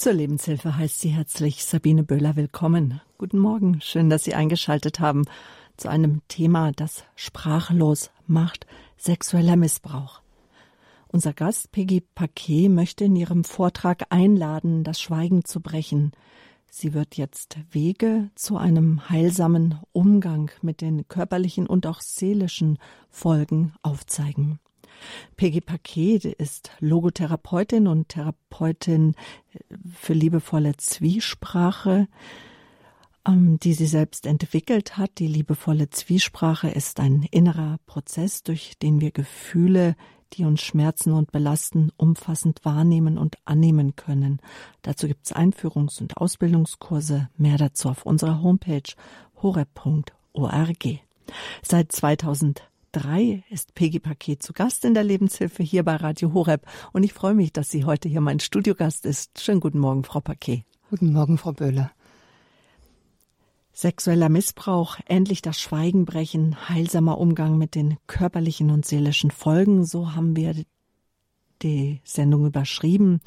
Zur Lebenshilfe heißt sie herzlich Sabine Böhler willkommen. Guten Morgen, schön, dass Sie eingeschaltet haben zu einem Thema, das sprachlos macht, sexueller Missbrauch. Unser Gast Peggy Paquet möchte in ihrem Vortrag einladen, das Schweigen zu brechen. Sie wird jetzt Wege zu einem heilsamen Umgang mit den körperlichen und auch seelischen Folgen aufzeigen. Peggy Paquet ist Logotherapeutin und Therapeutin für liebevolle Zwiesprache, ähm, die sie selbst entwickelt hat. Die liebevolle Zwiesprache ist ein innerer Prozess, durch den wir Gefühle, die uns schmerzen und belasten, umfassend wahrnehmen und annehmen können. Dazu gibt es Einführungs- und Ausbildungskurse. Mehr dazu auf unserer Homepage horeb.org. Seit 2000 drei ist Peggy Paket zu Gast in der Lebenshilfe hier bei Radio Horeb. Und ich freue mich, dass sie heute hier mein Studiogast ist. Schönen guten Morgen, Frau Paket. Guten Morgen, Frau Böhler. Sexueller Missbrauch, endlich das Schweigen brechen, heilsamer Umgang mit den körperlichen und seelischen Folgen. So haben wir die Sendung überschrieben.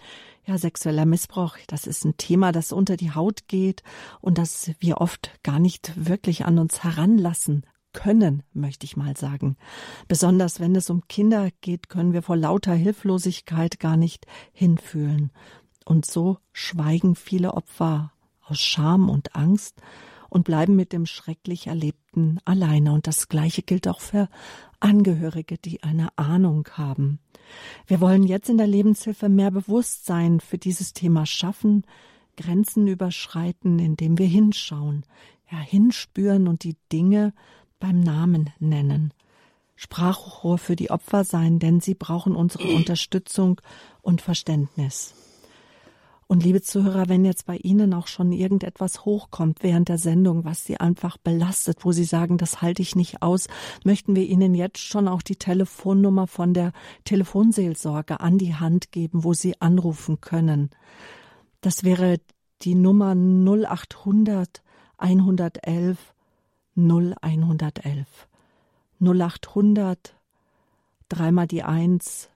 Ja, sexueller Missbrauch, das ist ein Thema, das unter die Haut geht und das wir oft gar nicht wirklich an uns heranlassen können, möchte ich mal sagen. Besonders wenn es um Kinder geht, können wir vor lauter Hilflosigkeit gar nicht hinfühlen. Und so schweigen viele Opfer aus Scham und Angst und bleiben mit dem schrecklich Erlebten alleine. Und das Gleiche gilt auch für Angehörige, die eine Ahnung haben. Wir wollen jetzt in der Lebenshilfe mehr Bewusstsein für dieses Thema schaffen, Grenzen überschreiten, indem wir hinschauen, ja, hinspüren und die Dinge beim Namen nennen. Sprachrohr für die Opfer sein, denn sie brauchen unsere Unterstützung und Verständnis. Und liebe Zuhörer, wenn jetzt bei Ihnen auch schon irgendetwas hochkommt während der Sendung, was Sie einfach belastet, wo Sie sagen, das halte ich nicht aus, möchten wir Ihnen jetzt schon auch die Telefonnummer von der Telefonseelsorge an die Hand geben, wo Sie anrufen können. Das wäre die Nummer 0800 111 0111. 0800, dreimal die Eins,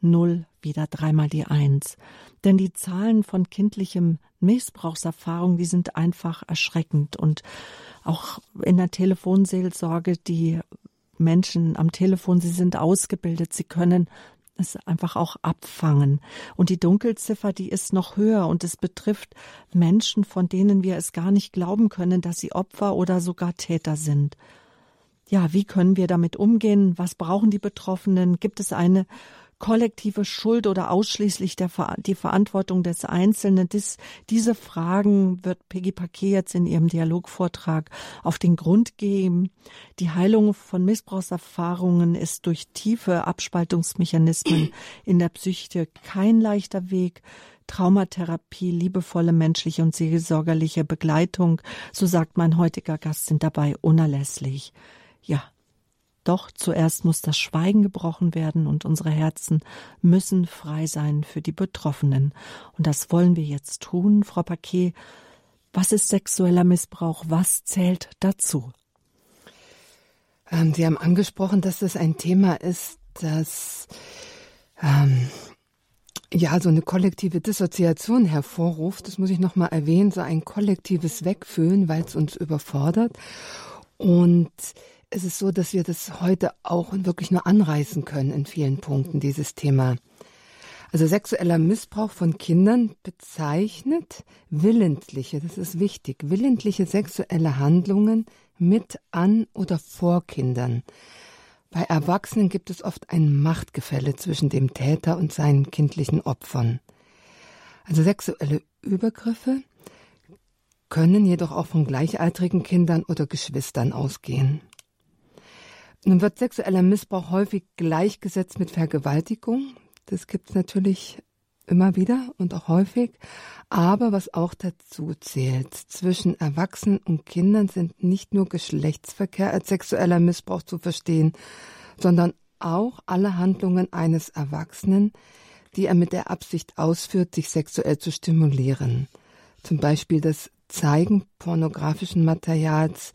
null, wieder dreimal die Eins. Denn die Zahlen von kindlichem Missbrauchserfahrung, die sind einfach erschreckend. Und auch in der Telefonseelsorge, die Menschen am Telefon, sie sind ausgebildet, sie können es einfach auch abfangen. Und die Dunkelziffer, die ist noch höher und es betrifft Menschen, von denen wir es gar nicht glauben können, dass sie Opfer oder sogar Täter sind. Ja, wie können wir damit umgehen? Was brauchen die Betroffenen? Gibt es eine kollektive Schuld oder ausschließlich der, die Verantwortung des Einzelnen? Dies, diese Fragen wird Peggy Paquet jetzt in ihrem Dialogvortrag auf den Grund gehen. Die Heilung von Missbrauchserfahrungen ist durch tiefe Abspaltungsmechanismen in der Psyche kein leichter Weg. Traumatherapie, liebevolle menschliche und seelsorgerliche Begleitung, so sagt mein heutiger Gast, sind dabei unerlässlich. Ja, doch zuerst muss das Schweigen gebrochen werden und unsere Herzen müssen frei sein für die Betroffenen. Und das wollen wir jetzt tun, Frau Paquet. Was ist sexueller Missbrauch? Was zählt dazu? Ähm, Sie haben angesprochen, dass das ein Thema ist, das ähm, ja so eine kollektive Dissoziation hervorruft. Das muss ich noch mal erwähnen, so ein kollektives Wegfühlen, weil es uns überfordert. Und es ist so, dass wir das heute auch wirklich nur anreißen können in vielen Punkten, dieses Thema. Also sexueller Missbrauch von Kindern bezeichnet willentliche, das ist wichtig, willentliche sexuelle Handlungen mit an oder vor Kindern. Bei Erwachsenen gibt es oft ein Machtgefälle zwischen dem Täter und seinen kindlichen Opfern. Also sexuelle Übergriffe können jedoch auch von gleichaltrigen Kindern oder Geschwistern ausgehen. Nun wird sexueller Missbrauch häufig gleichgesetzt mit Vergewaltigung. Das gibt es natürlich immer wieder und auch häufig. Aber was auch dazu zählt, zwischen Erwachsenen und Kindern sind nicht nur Geschlechtsverkehr als sexueller Missbrauch zu verstehen, sondern auch alle Handlungen eines Erwachsenen, die er mit der Absicht ausführt, sich sexuell zu stimulieren. Zum Beispiel das Zeigen pornografischen Materials,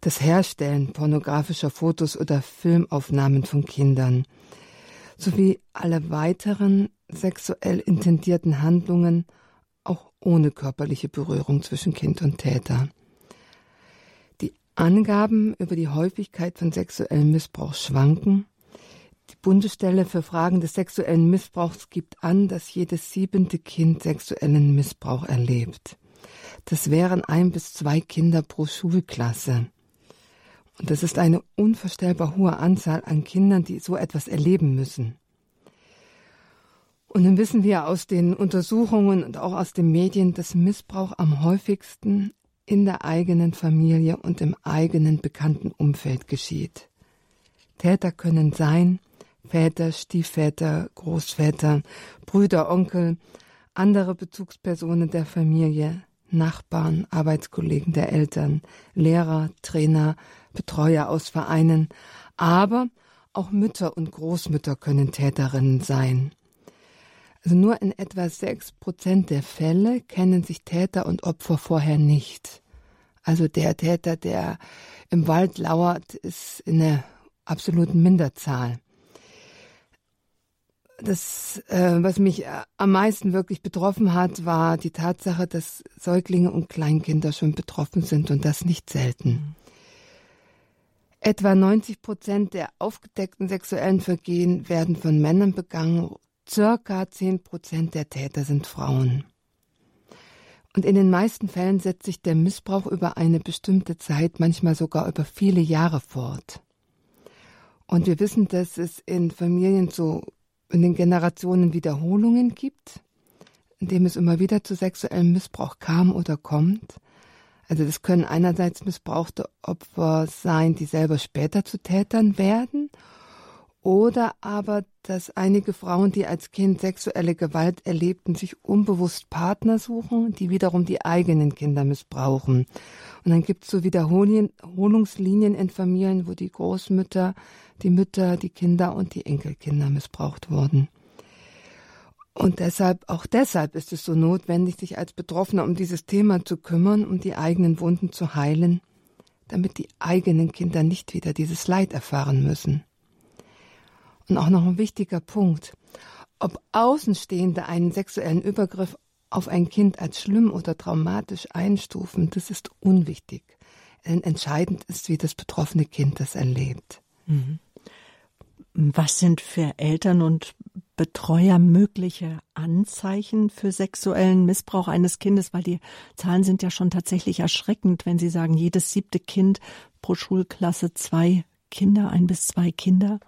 das Herstellen pornografischer Fotos oder Filmaufnahmen von Kindern, sowie alle weiteren sexuell intendierten Handlungen auch ohne körperliche Berührung zwischen Kind und Täter. Die Angaben über die Häufigkeit von sexuellem Missbrauch schwanken. Die Bundesstelle für Fragen des sexuellen Missbrauchs gibt an, dass jedes siebente Kind sexuellen Missbrauch erlebt. Das wären ein bis zwei Kinder pro Schulklasse. Und das ist eine unvorstellbar hohe Anzahl an Kindern, die so etwas erleben müssen. Und dann wissen wir aus den Untersuchungen und auch aus den Medien, dass Missbrauch am häufigsten in der eigenen Familie und im eigenen bekannten Umfeld geschieht. Täter können sein Väter, Stiefväter, Großväter, Brüder, Onkel, andere Bezugspersonen der Familie, Nachbarn, Arbeitskollegen der Eltern, Lehrer, Trainer, Betreuer aus Vereinen, aber auch Mütter und Großmütter können Täterinnen sein. Also nur in etwa sechs Prozent der Fälle kennen sich Täter und Opfer vorher nicht. Also der Täter, der im Wald lauert, ist in der absoluten Minderzahl. Das, äh, was mich äh, am meisten wirklich betroffen hat, war die Tatsache, dass Säuglinge und Kleinkinder schon betroffen sind und das nicht selten. Etwa 90 Prozent der aufgedeckten sexuellen Vergehen werden von Männern begangen Circa 10 Prozent der Täter sind Frauen. Und in den meisten Fällen setzt sich der Missbrauch über eine bestimmte Zeit, manchmal sogar über viele Jahre fort. Und wir wissen, dass es in Familien so in den Generationen Wiederholungen gibt, indem es immer wieder zu sexuellem Missbrauch kam oder kommt. Also das können einerseits missbrauchte Opfer sein, die selber später zu Tätern werden oder aber, dass einige Frauen, die als Kind sexuelle Gewalt erlebten, sich unbewusst Partner suchen, die wiederum die eigenen Kinder missbrauchen. Und dann gibt es so Wiederholungslinien in Familien, wo die Großmütter, die Mütter, die Kinder und die Enkelkinder missbraucht wurden. Und deshalb, auch deshalb ist es so notwendig, sich als Betroffener um dieses Thema zu kümmern, um die eigenen Wunden zu heilen, damit die eigenen Kinder nicht wieder dieses Leid erfahren müssen. Und auch noch ein wichtiger Punkt. Ob Außenstehende einen sexuellen Übergriff auf ein Kind als schlimm oder traumatisch einstufen, das ist unwichtig. Denn entscheidend ist, wie das betroffene Kind das erlebt. Mhm. Was sind für Eltern und Betreuer mögliche Anzeichen für sexuellen Missbrauch eines Kindes? Weil die Zahlen sind ja schon tatsächlich erschreckend, wenn Sie sagen, jedes siebte Kind pro Schulklasse zwei Kinder, ein bis zwei Kinder.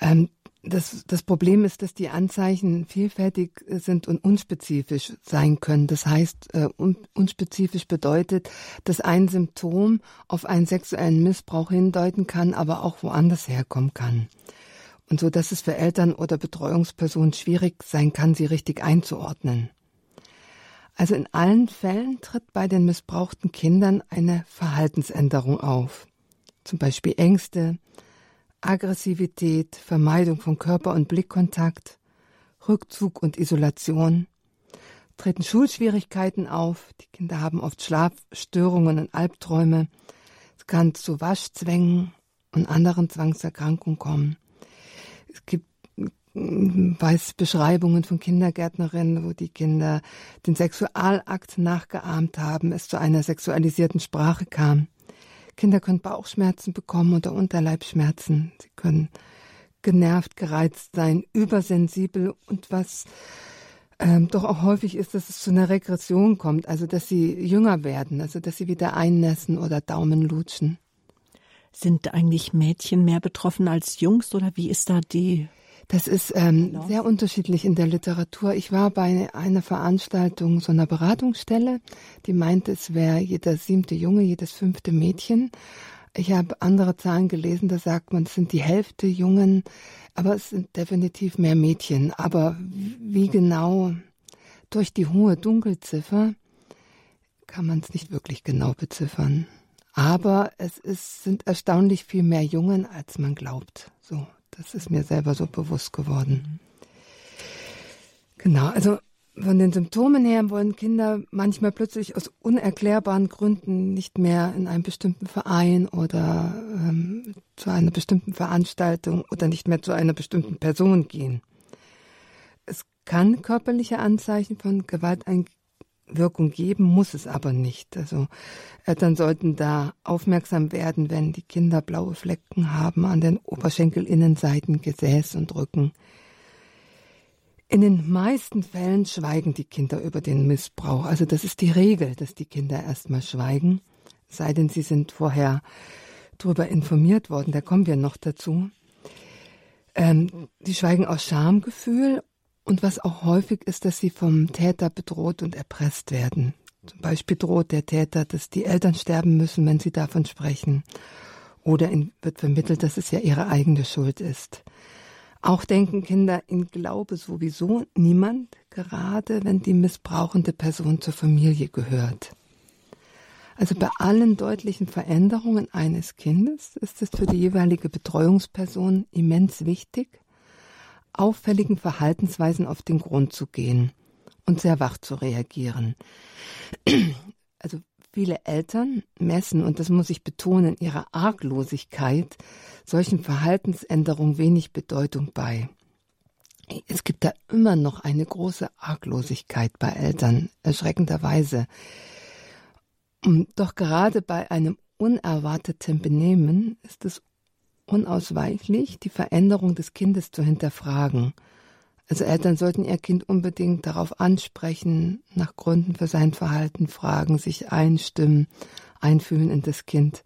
Ähm, das, das Problem ist, dass die Anzeichen vielfältig sind und unspezifisch sein können. Das heißt, äh, un, unspezifisch bedeutet, dass ein Symptom auf einen sexuellen Missbrauch hindeuten kann, aber auch woanders herkommen kann. Und so, dass es für Eltern oder Betreuungspersonen schwierig sein kann, sie richtig einzuordnen. Also in allen Fällen tritt bei den missbrauchten Kindern eine Verhaltensänderung auf. Zum Beispiel Ängste, Aggressivität, Vermeidung von Körper- und Blickkontakt, Rückzug und Isolation, treten Schulschwierigkeiten auf, die Kinder haben oft Schlafstörungen und Albträume, es kann zu Waschzwängen und anderen Zwangserkrankungen kommen. Es gibt mm, weiß Beschreibungen von Kindergärtnerinnen, wo die Kinder den Sexualakt nachgeahmt haben, es zu einer sexualisierten Sprache kam. Kinder können Bauchschmerzen bekommen oder Unterleibschmerzen. Sie können genervt, gereizt sein, übersensibel und was ähm, doch auch häufig ist, dass es zu einer Regression kommt, also dass sie jünger werden, also dass sie wieder einnässen oder Daumen lutschen. Sind eigentlich Mädchen mehr betroffen als Jungs oder wie ist da die das ist ähm, genau. sehr unterschiedlich in der Literatur. Ich war bei einer Veranstaltung so einer Beratungsstelle, die meinte, es wäre jeder siebte Junge, jedes fünfte Mädchen. Ich habe andere Zahlen gelesen, da sagt man, es sind die Hälfte Jungen, aber es sind definitiv mehr Mädchen. Aber wie genau durch die hohe Dunkelziffer kann man es nicht wirklich genau beziffern. Aber es ist, sind erstaunlich viel mehr Jungen, als man glaubt. So. Das ist mir selber so bewusst geworden. Genau, also von den Symptomen her wollen Kinder manchmal plötzlich aus unerklärbaren Gründen nicht mehr in einem bestimmten Verein oder ähm, zu einer bestimmten Veranstaltung oder nicht mehr zu einer bestimmten Person gehen. Es kann körperliche Anzeichen von Gewalteinwirkung geben, muss es aber nicht. Also Eltern sollten da aufmerksam werden, wenn die Kinder blaue Flecken haben an den Oberschenkelinnenseiten, Gesäß und Rücken. In den meisten Fällen schweigen die Kinder über den Missbrauch. Also das ist die Regel, dass die Kinder erstmal schweigen, sei denn sie sind vorher darüber informiert worden. Da kommen wir noch dazu. Ähm, die schweigen aus Schamgefühl und was auch häufig ist, dass sie vom Täter bedroht und erpresst werden. Zum Beispiel droht der Täter, dass die Eltern sterben müssen, wenn sie davon sprechen. Oder ihnen wird vermittelt, dass es ja ihre eigene Schuld ist. Auch denken Kinder in Glaube sowieso niemand, gerade wenn die missbrauchende Person zur Familie gehört. Also bei allen deutlichen Veränderungen eines Kindes ist es für die jeweilige Betreuungsperson immens wichtig, auffälligen Verhaltensweisen auf den Grund zu gehen und sehr wach zu reagieren. Also viele Eltern messen, und das muss ich betonen, ihrer Arglosigkeit solchen Verhaltensänderungen wenig Bedeutung bei. Es gibt da immer noch eine große Arglosigkeit bei Eltern, erschreckenderweise. Doch gerade bei einem unerwarteten Benehmen ist es unausweichlich, die Veränderung des Kindes zu hinterfragen. Also Eltern sollten ihr Kind unbedingt darauf ansprechen, nach Gründen für sein Verhalten fragen, sich einstimmen, einfühlen in das Kind.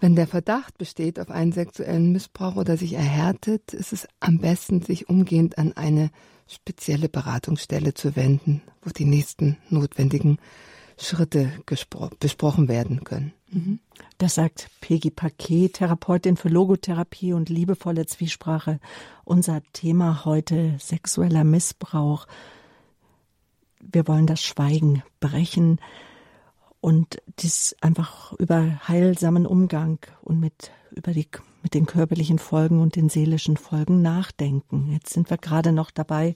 Wenn der Verdacht besteht auf einen sexuellen Missbrauch oder sich erhärtet, ist es am besten, sich umgehend an eine spezielle Beratungsstelle zu wenden, wo die nächsten notwendigen Schritte besprochen werden können. Mhm. Das sagt Peggy Paquet, Therapeutin für Logotherapie und liebevolle Zwiesprache. Unser Thema heute sexueller Missbrauch. Wir wollen das Schweigen brechen und dies einfach über heilsamen Umgang und mit über die mit den körperlichen Folgen und den seelischen Folgen nachdenken. Jetzt sind wir gerade noch dabei,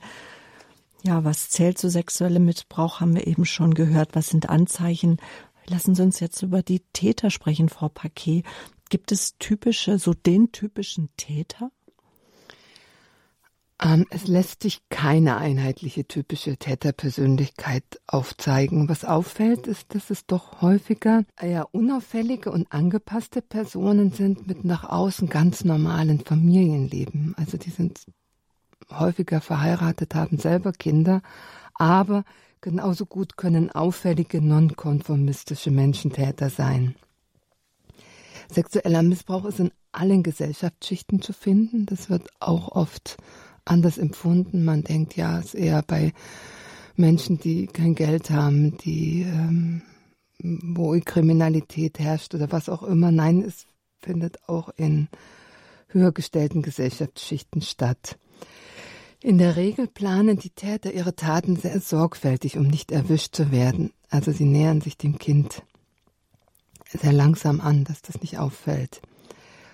ja, was zählt zu sexuellem Missbrauch, haben wir eben schon gehört. Was sind Anzeichen? Lassen Sie uns jetzt über die Täter sprechen, Frau Paquet. Gibt es typische, so den typischen Täter? Ähm, es lässt sich keine einheitliche typische Täterpersönlichkeit aufzeigen. Was auffällt, ist, dass es doch häufiger eher unauffällige und angepasste Personen sind mit nach außen ganz normalen Familienleben. Also die sind häufiger verheiratet, haben selber Kinder, aber genauso gut können auffällige nonkonformistische Menschentäter sein. Sexueller Missbrauch ist in allen Gesellschaftsschichten zu finden. Das wird auch oft anders empfunden. Man denkt, ja, es ist eher bei Menschen, die kein Geld haben, die ähm, wo Kriminalität herrscht oder was auch immer. Nein, es findet auch in höher gestellten Gesellschaftsschichten statt. In der Regel planen die Täter ihre Taten sehr sorgfältig, um nicht erwischt zu werden. Also sie nähern sich dem Kind sehr langsam an, dass das nicht auffällt.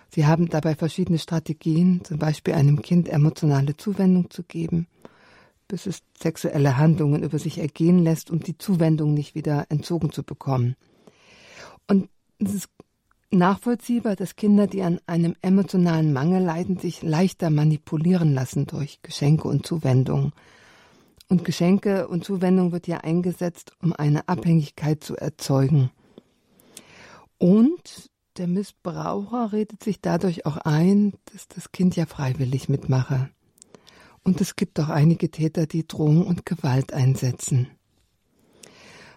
Sie haben dabei verschiedene Strategien, zum Beispiel einem Kind emotionale Zuwendung zu geben, bis es sexuelle Handlungen über sich ergehen lässt, um die Zuwendung nicht wieder entzogen zu bekommen. Und es ist nachvollziehbar, dass Kinder, die an einem emotionalen Mangel leiden, sich leichter manipulieren lassen durch Geschenke und Zuwendung. Und Geschenke und Zuwendung wird ja eingesetzt, um eine Abhängigkeit zu erzeugen. Und der Missbraucher redet sich dadurch auch ein, dass das Kind ja freiwillig mitmache. Und es gibt auch einige Täter, die Drohung und Gewalt einsetzen.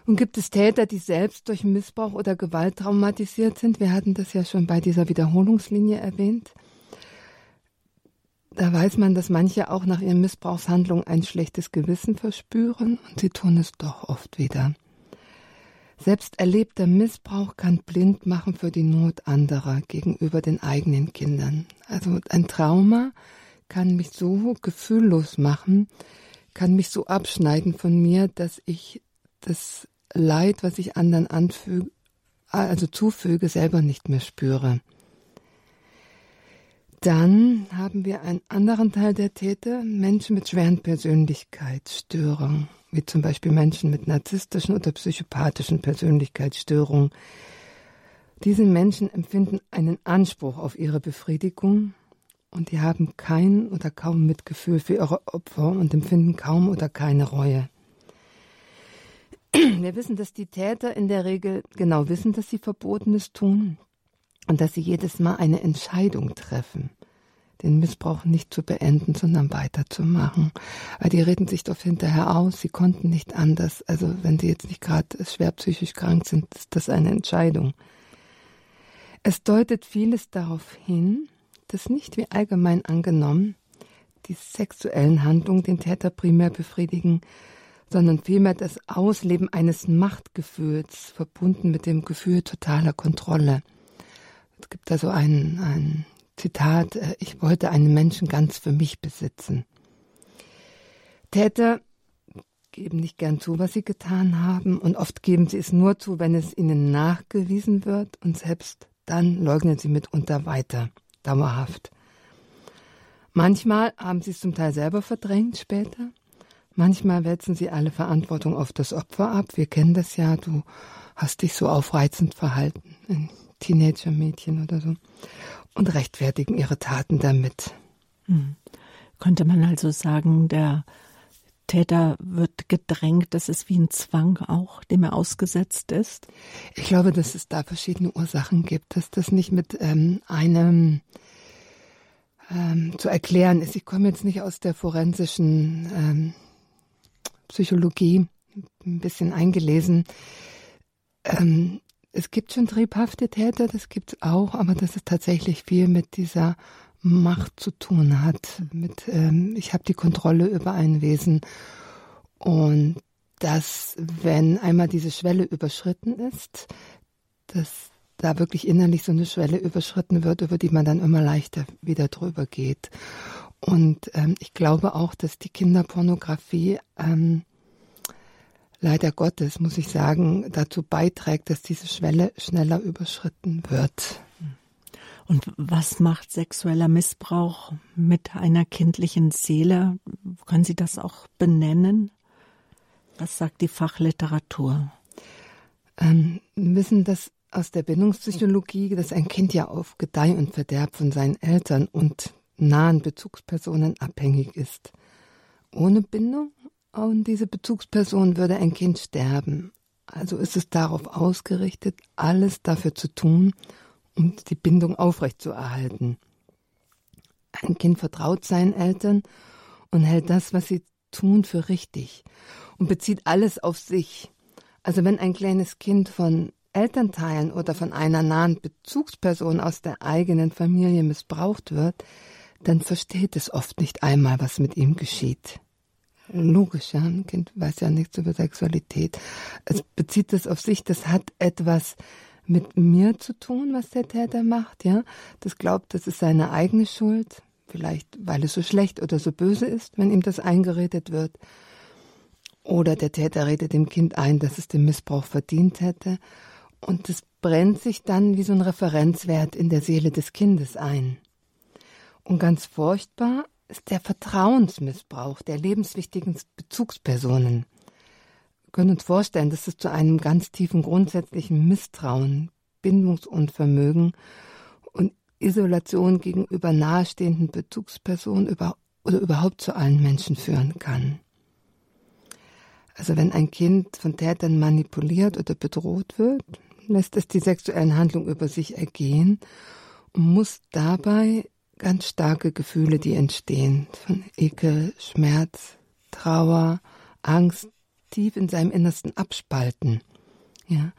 Und gibt es Täter, die selbst durch Missbrauch oder Gewalt traumatisiert sind? Wir hatten das ja schon bei dieser Wiederholungslinie erwähnt. Da weiß man, dass manche auch nach ihren Missbrauchshandlungen ein schlechtes Gewissen verspüren und sie tun es doch oft wieder. Selbst erlebter Missbrauch kann blind machen für die Not anderer gegenüber den eigenen Kindern. Also ein Trauma kann mich so gefühllos machen, kann mich so abschneiden von mir, dass ich das Leid, was ich anderen anfüge, also zufüge, selber nicht mehr spüre. Dann haben wir einen anderen Teil der Täter, Menschen mit schweren Persönlichkeitsstörungen, wie zum Beispiel Menschen mit narzisstischen oder psychopathischen Persönlichkeitsstörungen. Diese Menschen empfinden einen Anspruch auf ihre Befriedigung und die haben kein oder kaum Mitgefühl für ihre Opfer und empfinden kaum oder keine Reue. Wir wissen, dass die Täter in der Regel genau wissen, dass sie Verbotenes tun und dass sie jedes Mal eine Entscheidung treffen, den Missbrauch nicht zu beenden, sondern weiterzumachen. Weil die reden sich doch hinterher aus, sie konnten nicht anders. Also wenn sie jetzt nicht gerade schwer psychisch krank sind, ist das eine Entscheidung. Es deutet vieles darauf hin, dass nicht wie allgemein angenommen die sexuellen Handlungen den Täter primär befriedigen, sondern vielmehr das Ausleben eines Machtgefühls, verbunden mit dem Gefühl totaler Kontrolle. Es gibt da so ein, ein Zitat, äh, ich wollte einen Menschen ganz für mich besitzen. Täter geben nicht gern zu, was sie getan haben, und oft geben sie es nur zu, wenn es ihnen nachgewiesen wird, und selbst dann leugnen sie mitunter weiter, dauerhaft. Manchmal haben sie es zum Teil selber verdrängt später, Manchmal wälzen sie alle Verantwortung auf das Opfer ab. Wir kennen das ja, du hast dich so aufreizend verhalten, ein Teenager-Mädchen oder so, und rechtfertigen ihre Taten damit. Hm. Könnte man also sagen, der Täter wird gedrängt, das ist wie ein Zwang auch, dem er ausgesetzt ist? Ich glaube, dass es da verschiedene Ursachen gibt, dass das nicht mit ähm, einem ähm, zu erklären ist. Ich komme jetzt nicht aus der forensischen ähm, Psychologie ein bisschen eingelesen. Ähm, es gibt schon triebhafte Täter, das gibt es auch, aber dass es tatsächlich viel mit dieser Macht zu tun hat. Mit ähm, ich habe die Kontrolle über ein Wesen und dass wenn einmal diese Schwelle überschritten ist, dass da wirklich innerlich so eine Schwelle überschritten wird, über die man dann immer leichter wieder drüber geht. Und ähm, ich glaube auch, dass die Kinderpornografie ähm, leider Gottes, muss ich sagen, dazu beiträgt, dass diese Schwelle schneller überschritten wird. Und was macht sexueller Missbrauch mit einer kindlichen Seele? Können Sie das auch benennen? Was sagt die Fachliteratur? Ähm, wir wissen dass aus der Bindungspsychologie, dass ein Kind ja auf Gedeih und Verderb von seinen Eltern und nahen Bezugspersonen abhängig ist. Ohne Bindung und diese Bezugsperson würde ein Kind sterben. Also ist es darauf ausgerichtet, alles dafür zu tun, um die Bindung aufrechtzuerhalten. Ein Kind vertraut seinen Eltern und hält das, was sie tun, für richtig und bezieht alles auf sich. Also wenn ein kleines Kind von Elternteilen oder von einer nahen Bezugsperson aus der eigenen Familie missbraucht wird, dann versteht es oft nicht einmal, was mit ihm geschieht. Logisch, ja, ein Kind weiß ja nichts über Sexualität. Es bezieht es auf sich, das hat etwas mit mir zu tun, was der Täter macht, ja. Das glaubt, das ist seine eigene Schuld, vielleicht weil es so schlecht oder so böse ist, wenn ihm das eingeredet wird. Oder der Täter redet dem Kind ein, dass es den Missbrauch verdient hätte. Und es brennt sich dann wie so ein Referenzwert in der Seele des Kindes ein. Und ganz furchtbar ist der Vertrauensmissbrauch der lebenswichtigen Bezugspersonen. Wir können uns vorstellen, dass es zu einem ganz tiefen grundsätzlichen Misstrauen, Bindungsunvermögen und Isolation gegenüber nahestehenden Bezugspersonen über, oder überhaupt zu allen Menschen führen kann. Also wenn ein Kind von Tätern manipuliert oder bedroht wird, lässt es die sexuellen Handlungen über sich ergehen und muss dabei ganz starke Gefühle, die entstehen, von Ekel, Schmerz, Trauer, Angst, tief in seinem Innersten abspalten. Ja.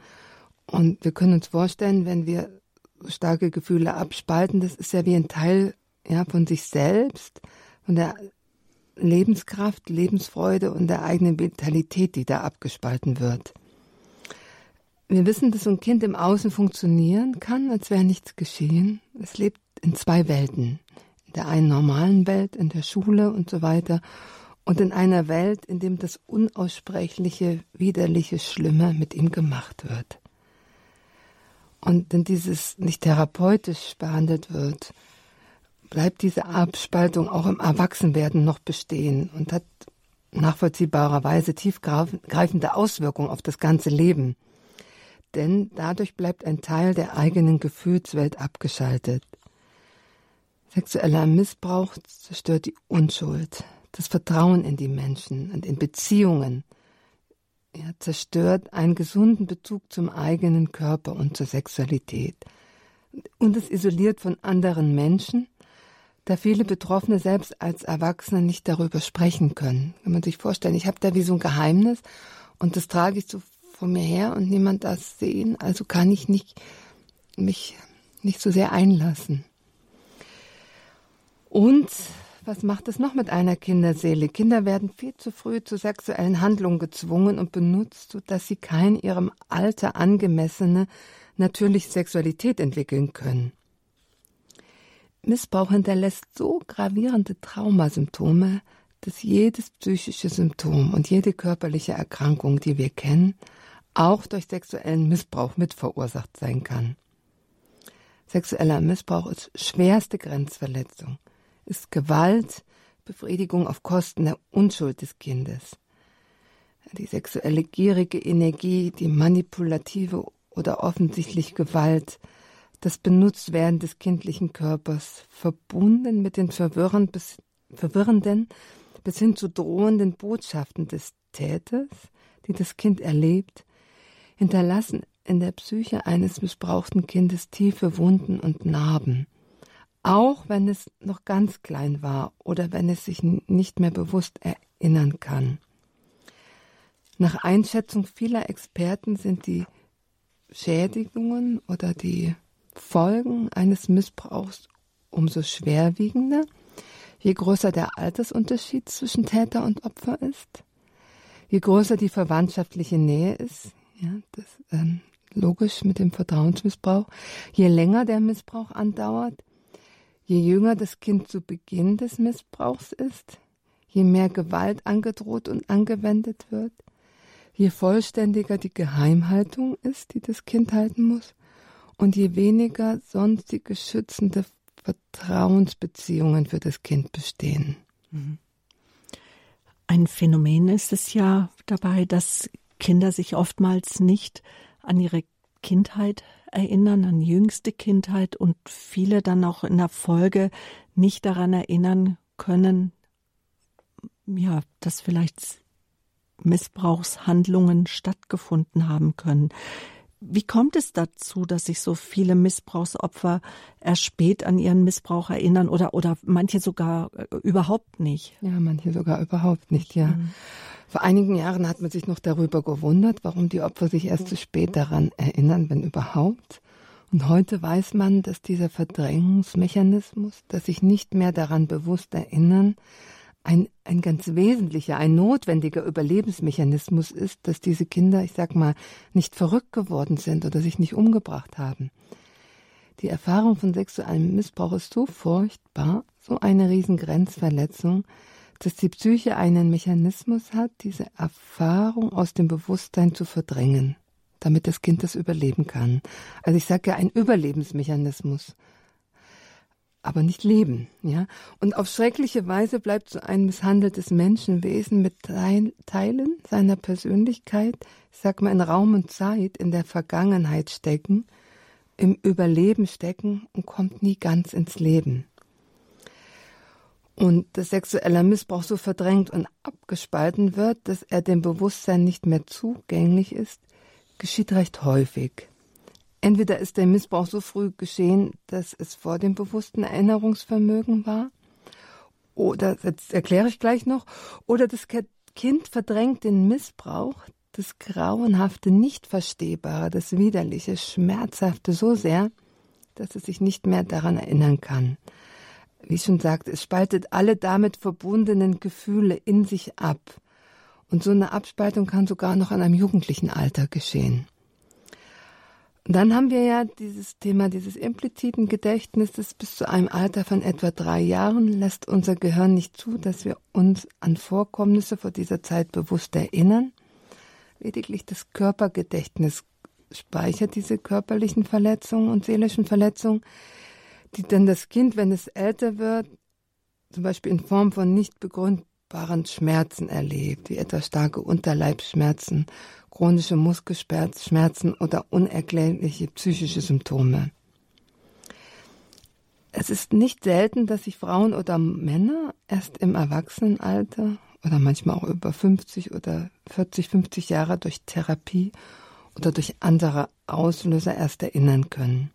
Und wir können uns vorstellen, wenn wir starke Gefühle abspalten, das ist ja wie ein Teil ja, von sich selbst, von der Lebenskraft, Lebensfreude und der eigenen Vitalität, die da abgespalten wird. Wir wissen, dass so ein Kind im Außen funktionieren kann, als wäre nichts geschehen. Es lebt in zwei Welten. In der einen normalen Welt, in der Schule und so weiter. Und in einer Welt, in dem das unaussprechliche, widerliche, Schlimme mit ihm gemacht wird. Und wenn dieses nicht therapeutisch behandelt wird, bleibt diese Abspaltung auch im Erwachsenwerden noch bestehen und hat nachvollziehbarerweise tiefgreifende Auswirkungen auf das ganze Leben denn dadurch bleibt ein Teil der eigenen Gefühlswelt abgeschaltet. Sexueller Missbrauch zerstört die Unschuld, das Vertrauen in die Menschen und in Beziehungen. Er zerstört einen gesunden Bezug zum eigenen Körper und zur Sexualität. Und es isoliert von anderen Menschen, da viele Betroffene selbst als Erwachsene nicht darüber sprechen können. Kann man sich vorstellen, ich habe da wie so ein Geheimnis und das trage ich so vor mir her und niemand das sehen, also kann ich nicht mich nicht so sehr einlassen. Und was macht es noch mit einer Kinderseele? Kinder werden viel zu früh zu sexuellen Handlungen gezwungen und benutzt, sodass sie kein ihrem Alter angemessene natürliche Sexualität entwickeln können. Missbrauch hinterlässt so gravierende Traumasymptome, dass jedes psychische Symptom und jede körperliche Erkrankung, die wir kennen, auch durch sexuellen Missbrauch mit verursacht sein kann. Sexueller Missbrauch ist schwerste Grenzverletzung, ist Gewalt, Befriedigung auf Kosten der Unschuld des Kindes. Die sexuelle gierige Energie, die manipulative oder offensichtlich Gewalt, das Benutztwerden des kindlichen Körpers, verbunden mit den verwirrend bis, verwirrenden bis hin zu drohenden Botschaften des Täters, die das Kind erlebt, hinterlassen in der Psyche eines missbrauchten Kindes tiefe Wunden und Narben, auch wenn es noch ganz klein war oder wenn es sich nicht mehr bewusst erinnern kann. Nach Einschätzung vieler Experten sind die Schädigungen oder die Folgen eines Missbrauchs umso schwerwiegender, je größer der Altersunterschied zwischen Täter und Opfer ist, je größer die verwandtschaftliche Nähe ist, ja, das ähm, logisch mit dem Vertrauensmissbrauch. Je länger der Missbrauch andauert, je jünger das Kind zu Beginn des Missbrauchs ist, je mehr Gewalt angedroht und angewendet wird, je vollständiger die Geheimhaltung ist, die das Kind halten muss, und je weniger sonstige schützende Vertrauensbeziehungen für das Kind bestehen. Mhm. Ein Phänomen ist es ja dabei, dass Kinder sich oftmals nicht an ihre Kindheit erinnern, an jüngste Kindheit und viele dann auch in der Folge nicht daran erinnern können, ja, dass vielleicht Missbrauchshandlungen stattgefunden haben können. Wie kommt es dazu, dass sich so viele Missbrauchsopfer erst spät an ihren Missbrauch erinnern oder, oder manche sogar äh, überhaupt nicht? Ja, manche sogar überhaupt nicht, ja. Mhm. Vor einigen Jahren hat man sich noch darüber gewundert, warum die Opfer sich erst zu spät daran erinnern, wenn überhaupt. Und heute weiß man, dass dieser Verdrängungsmechanismus, dass sich nicht mehr daran bewusst erinnern, ein, ein ganz wesentlicher, ein notwendiger Überlebensmechanismus ist, dass diese Kinder, ich sag mal, nicht verrückt geworden sind oder sich nicht umgebracht haben. Die Erfahrung von sexuellem Missbrauch ist so furchtbar, so eine Riesengrenzverletzung, dass die Psyche einen Mechanismus hat, diese Erfahrung aus dem Bewusstsein zu verdrängen, damit das Kind das überleben kann. Also ich sage ja ein Überlebensmechanismus, aber nicht leben, ja. Und auf schreckliche Weise bleibt so ein misshandeltes Menschenwesen mit Teilen seiner Persönlichkeit, ich sag mal in Raum und Zeit, in der Vergangenheit stecken, im Überleben stecken und kommt nie ganz ins Leben und das sexuelle Missbrauch so verdrängt und abgespalten wird, dass er dem Bewusstsein nicht mehr zugänglich ist, geschieht recht häufig. Entweder ist der Missbrauch so früh geschehen, dass es vor dem bewussten Erinnerungsvermögen war, oder, das erkläre ich gleich noch, oder das Kind verdrängt den Missbrauch, das Grauenhafte, Nicht-Verstehbare, das Widerliche, Schmerzhafte so sehr, dass es sich nicht mehr daran erinnern kann wie ich schon sagte, es spaltet alle damit verbundenen Gefühle in sich ab. Und so eine Abspaltung kann sogar noch an einem jugendlichen Alter geschehen. Und dann haben wir ja dieses Thema dieses impliziten Gedächtnisses bis zu einem Alter von etwa drei Jahren lässt unser Gehirn nicht zu, dass wir uns an Vorkommnisse vor dieser Zeit bewusst erinnern. Lediglich das Körpergedächtnis speichert diese körperlichen Verletzungen und seelischen Verletzungen die dann das Kind, wenn es älter wird, zum Beispiel in Form von nicht begründbaren Schmerzen erlebt, wie etwa starke Unterleibsschmerzen, chronische Muskelschmerzen oder unerklärliche psychische Symptome. es ist nicht selten, dass sich Frauen oder Männer erst im Erwachsenenalter oder manchmal auch über 50 oder 40, 50 Jahre durch Therapie oder durch andere Auslöser erst erinnern können.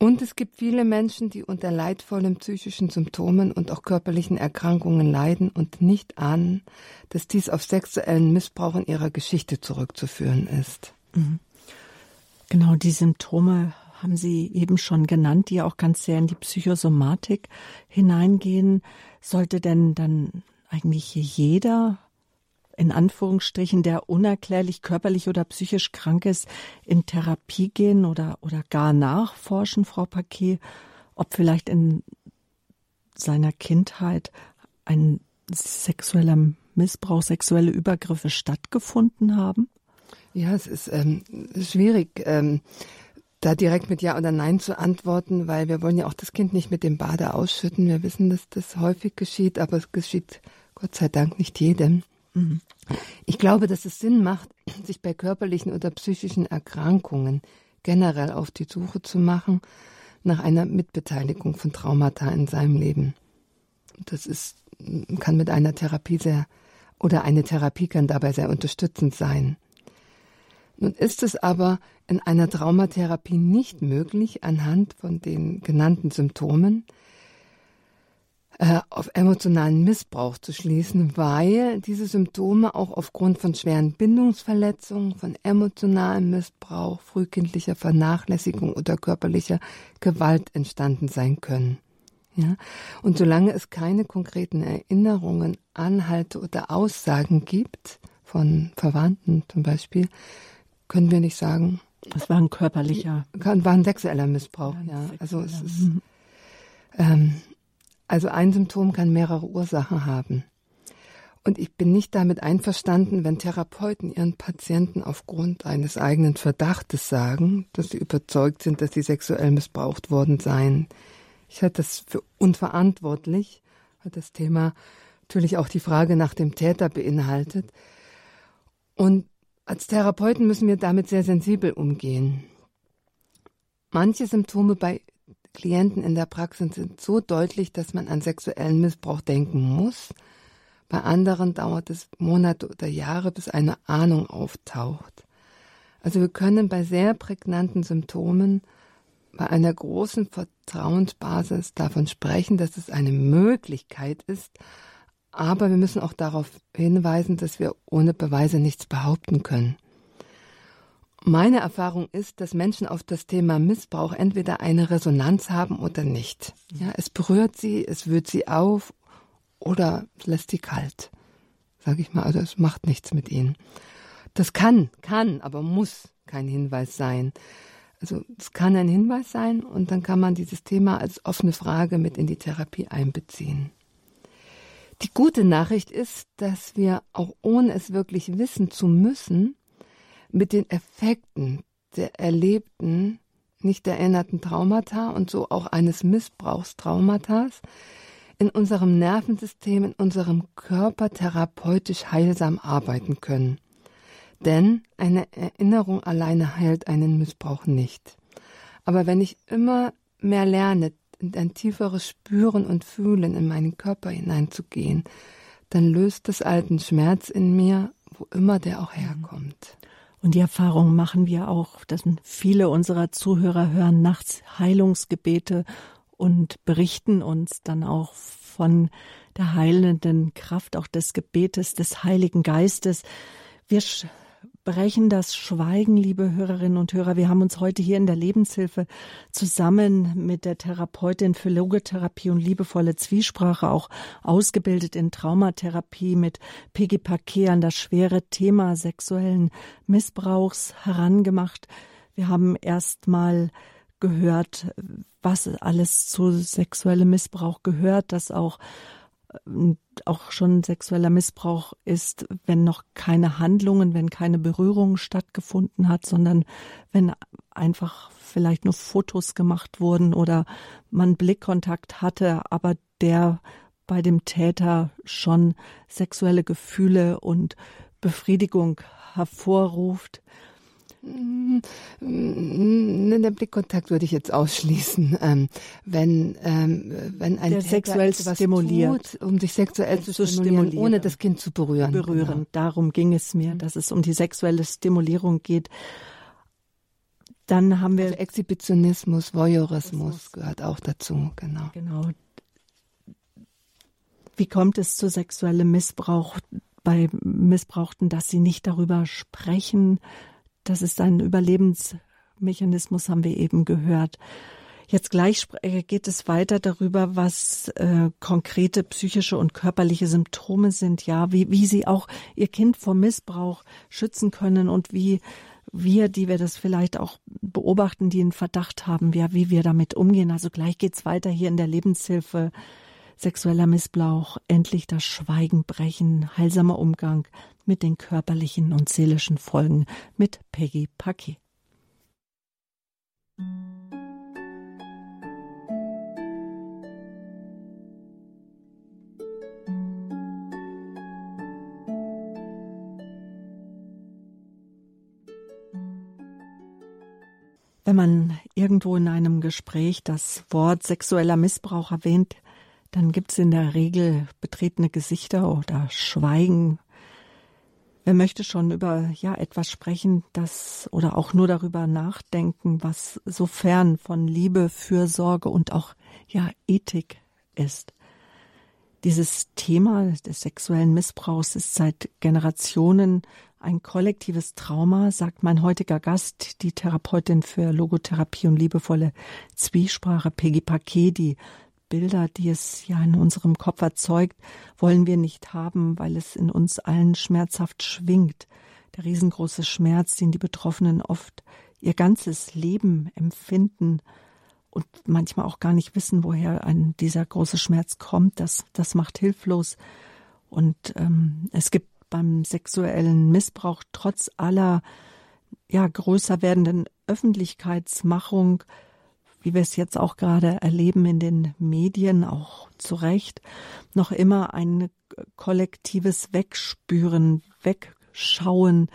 Und es gibt viele Menschen, die unter leidvollen psychischen Symptomen und auch körperlichen Erkrankungen leiden und nicht ahnen, dass dies auf sexuellen Missbrauch in ihrer Geschichte zurückzuführen ist. Mhm. Genau, die Symptome haben Sie eben schon genannt, die auch ganz sehr in die Psychosomatik hineingehen. Sollte denn dann eigentlich jeder in Anführungsstrichen, der unerklärlich körperlich oder psychisch krank ist, in Therapie gehen oder, oder gar nachforschen, Frau Paquet, ob vielleicht in seiner Kindheit ein sexueller Missbrauch, sexuelle Übergriffe stattgefunden haben? Ja, es ist ähm, schwierig, ähm, da direkt mit Ja oder Nein zu antworten, weil wir wollen ja auch das Kind nicht mit dem Bade ausschütten. Wir wissen, dass das häufig geschieht, aber es geschieht Gott sei Dank nicht jedem. Ich glaube, dass es Sinn macht, sich bei körperlichen oder psychischen Erkrankungen generell auf die Suche zu machen nach einer Mitbeteiligung von Traumata in seinem Leben. Das ist, kann mit einer Therapie sehr, oder eine Therapie kann dabei sehr unterstützend sein. Nun ist es aber in einer Traumatherapie nicht möglich, anhand von den genannten Symptomen äh, auf emotionalen Missbrauch zu schließen, weil diese Symptome auch aufgrund von schweren Bindungsverletzungen, von emotionalem Missbrauch, frühkindlicher Vernachlässigung oder körperlicher Gewalt entstanden sein können. Ja? Und solange es keine konkreten Erinnerungen, Anhalte oder Aussagen gibt, von Verwandten zum Beispiel, können wir nicht sagen. Das war ein körperlicher. War ein sexueller Missbrauch, ja. ja. Also es ist, mhm. ähm, also ein Symptom kann mehrere Ursachen haben. Und ich bin nicht damit einverstanden, wenn Therapeuten ihren Patienten aufgrund eines eigenen Verdachtes sagen, dass sie überzeugt sind, dass sie sexuell missbraucht worden seien. Ich halte das für unverantwortlich, weil das Thema natürlich auch die Frage nach dem Täter beinhaltet. Und als Therapeuten müssen wir damit sehr sensibel umgehen. Manche Symptome bei Klienten in der Praxis sind so deutlich, dass man an sexuellen Missbrauch denken muss. Bei anderen dauert es Monate oder Jahre, bis eine Ahnung auftaucht. Also wir können bei sehr prägnanten Symptomen bei einer großen Vertrauensbasis davon sprechen, dass es eine Möglichkeit ist, aber wir müssen auch darauf hinweisen, dass wir ohne Beweise nichts behaupten können. Meine Erfahrung ist, dass Menschen auf das Thema Missbrauch entweder eine Resonanz haben oder nicht. Ja, es berührt sie, es wühlt sie auf oder lässt sie kalt. Sag ich mal, also es macht nichts mit ihnen. Das kann, kann, aber muss kein Hinweis sein. Also es kann ein Hinweis sein und dann kann man dieses Thema als offene Frage mit in die Therapie einbeziehen. Die gute Nachricht ist, dass wir auch ohne es wirklich wissen zu müssen, mit den Effekten der erlebten, nicht erinnerten Traumata und so auch eines Missbrauchstraumatas in unserem Nervensystem, in unserem Körper therapeutisch heilsam arbeiten können. Denn eine Erinnerung alleine heilt einen Missbrauch nicht. Aber wenn ich immer mehr lerne, in ein tieferes Spüren und Fühlen in meinen Körper hineinzugehen, dann löst das alten Schmerz in mir, wo immer der auch herkommt. Und die Erfahrung machen wir auch, dass viele unserer Zuhörer hören nachts Heilungsgebete und berichten uns dann auch von der heilenden Kraft auch des Gebetes des Heiligen Geistes. Wir brechen das Schweigen, liebe Hörerinnen und Hörer. Wir haben uns heute hier in der Lebenshilfe zusammen mit der Therapeutin für Logotherapie und liebevolle Zwiesprache auch ausgebildet in Traumatherapie mit Peggy Paquet an das schwere Thema sexuellen Missbrauchs herangemacht. Wir haben erst mal gehört, was alles zu sexuellem Missbrauch gehört, dass auch auch schon sexueller Missbrauch ist, wenn noch keine Handlungen, wenn keine Berührung stattgefunden hat, sondern wenn einfach vielleicht nur Fotos gemacht wurden oder man Blickkontakt hatte, aber der bei dem Täter schon sexuelle Gefühle und Befriedigung hervorruft. Mm, mm, den Blickkontakt würde ich jetzt ausschließen. Ähm, wenn, ähm, wenn ein Der sexuell stimuliert, tut, um sich sexuell zu stimulieren, ohne das Kind zu berühren. Berühren. Genau. Darum ging es mir, mhm. dass es um die sexuelle Stimulierung geht. Dann haben wir also Exhibitionismus, Voyeurismus gehört auch dazu, genau. Genau. Wie kommt es zu sexuellem Missbrauch bei Missbrauchten, dass sie nicht darüber sprechen? Das ist ein Überlebensmechanismus, haben wir eben gehört. Jetzt gleich äh, geht es weiter darüber, was äh, konkrete psychische und körperliche Symptome sind, ja, wie, wie sie auch ihr Kind vor Missbrauch schützen können und wie wir, die wir das vielleicht auch beobachten, die einen Verdacht haben, ja, wie wir damit umgehen. Also gleich geht's weiter hier in der Lebenshilfe. Sexueller Missbrauch, endlich das Schweigen brechen, heilsamer Umgang mit den körperlichen und seelischen Folgen mit Peggy Paquet. Wenn man irgendwo in einem Gespräch das Wort sexueller Missbrauch erwähnt, dann gibt es in der Regel betretene Gesichter oder Schweigen. Wer möchte schon über ja etwas sprechen, das oder auch nur darüber nachdenken, was so fern von Liebe, Fürsorge und auch ja Ethik ist. Dieses Thema des sexuellen Missbrauchs ist seit Generationen ein kollektives Trauma, sagt mein heutiger Gast, die Therapeutin für Logotherapie und liebevolle Zwiesprache, Peggy Paquet, die Bilder, die es ja in unserem Kopf erzeugt, wollen wir nicht haben, weil es in uns allen schmerzhaft schwingt. Der riesengroße Schmerz, den die Betroffenen oft ihr ganzes Leben empfinden und manchmal auch gar nicht wissen, woher ein, dieser große Schmerz kommt. Das, das macht hilflos. Und ähm, es gibt beim sexuellen Missbrauch trotz aller ja größer werdenden Öffentlichkeitsmachung, wie wir es jetzt auch gerade erleben in den Medien, auch zu Recht, noch immer ein kollektives Wegspüren, Wegschauen,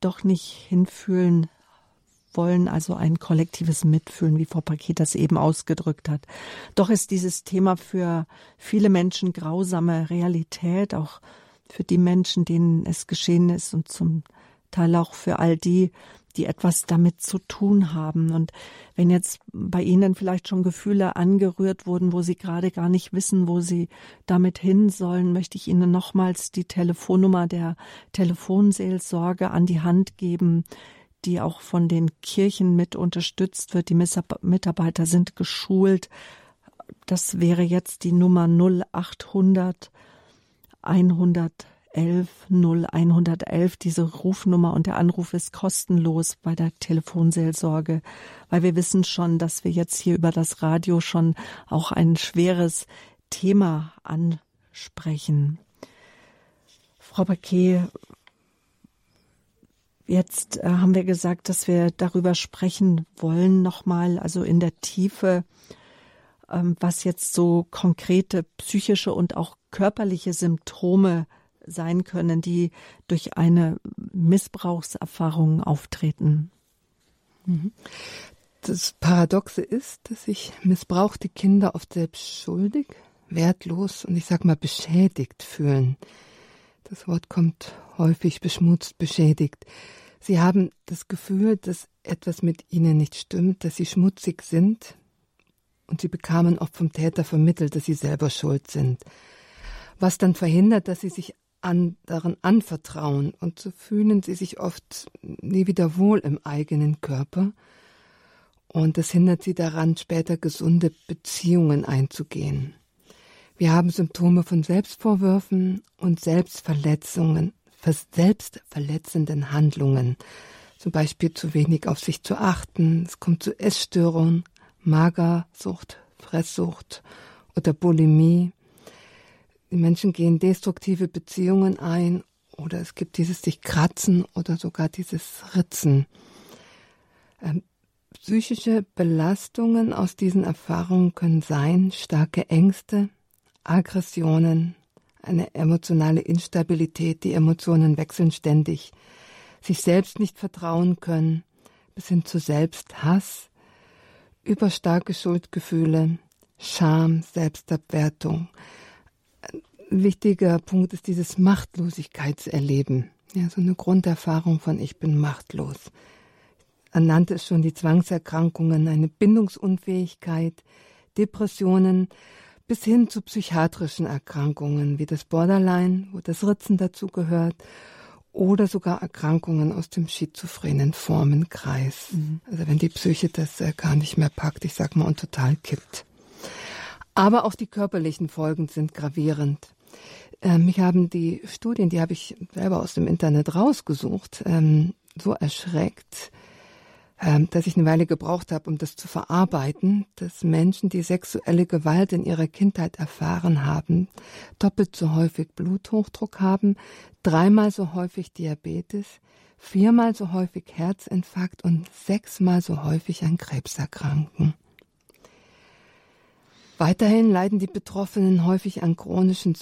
doch nicht hinfühlen wollen, also ein kollektives Mitfühlen, wie Frau Paket das eben ausgedrückt hat. Doch ist dieses Thema für viele Menschen grausame Realität, auch für die Menschen, denen es geschehen ist und zum Teil auch für all die, die etwas damit zu tun haben. Und wenn jetzt bei Ihnen vielleicht schon Gefühle angerührt wurden, wo Sie gerade gar nicht wissen, wo Sie damit hin sollen, möchte ich Ihnen nochmals die Telefonnummer der Telefonseelsorge an die Hand geben, die auch von den Kirchen mit unterstützt wird. Die Mitarbeiter sind geschult. Das wäre jetzt die Nummer 0800 111 0111, diese Rufnummer und der Anruf ist kostenlos bei der Telefonseelsorge, weil wir wissen schon, dass wir jetzt hier über das Radio schon auch ein schweres Thema ansprechen. Frau Baquet, jetzt äh, haben wir gesagt, dass wir darüber sprechen wollen, nochmal, also in der Tiefe, ähm, was jetzt so konkrete psychische und auch körperliche Symptome sein können, die durch eine Missbrauchserfahrung auftreten. Mhm. Das Paradoxe ist, dass sich missbrauchte Kinder oft selbst schuldig, wertlos und ich sag mal beschädigt fühlen. Das Wort kommt häufig beschmutzt, beschädigt. Sie haben das Gefühl, dass etwas mit ihnen nicht stimmt, dass sie schmutzig sind, und sie bekamen oft vom Täter vermittelt, dass sie selber schuld sind was dann verhindert, dass sie sich anderen anvertrauen. Und so fühlen sie sich oft nie wieder wohl im eigenen Körper. Und das hindert sie daran, später gesunde Beziehungen einzugehen. Wir haben Symptome von Selbstvorwürfen und Selbstverletzungen, selbstverletzenden Handlungen, zum Beispiel zu wenig auf sich zu achten, es kommt zu Essstörungen, Magersucht, Fresssucht oder Bulimie, die Menschen gehen destruktive Beziehungen ein oder es gibt dieses sich kratzen oder sogar dieses Ritzen. Ähm, psychische Belastungen aus diesen Erfahrungen können sein starke Ängste, Aggressionen, eine emotionale Instabilität, die Emotionen wechseln ständig, sich selbst nicht vertrauen können, bis hin zu Selbsthass, über starke Schuldgefühle, Scham, Selbstabwertung. Wichtiger Punkt ist dieses Machtlosigkeitserleben. Ja, so eine Grunderfahrung von ich bin machtlos. Er nannte es schon die Zwangserkrankungen, eine Bindungsunfähigkeit, Depressionen bis hin zu psychiatrischen Erkrankungen wie das Borderline, wo das Ritzen dazugehört, oder sogar Erkrankungen aus dem schizophrenen Formenkreis. Mhm. Also wenn die Psyche das äh, gar nicht mehr packt, ich sag mal, und total kippt. Aber auch die körperlichen Folgen sind gravierend. Ähm, mich haben die Studien, die habe ich selber aus dem Internet rausgesucht, ähm, so erschreckt, ähm, dass ich eine Weile gebraucht habe, um das zu verarbeiten, dass Menschen, die sexuelle Gewalt in ihrer Kindheit erfahren haben, doppelt so häufig Bluthochdruck haben, dreimal so häufig Diabetes, viermal so häufig Herzinfarkt und sechsmal so häufig an Krebs erkranken. Weiterhin leiden die Betroffenen häufig an chronischen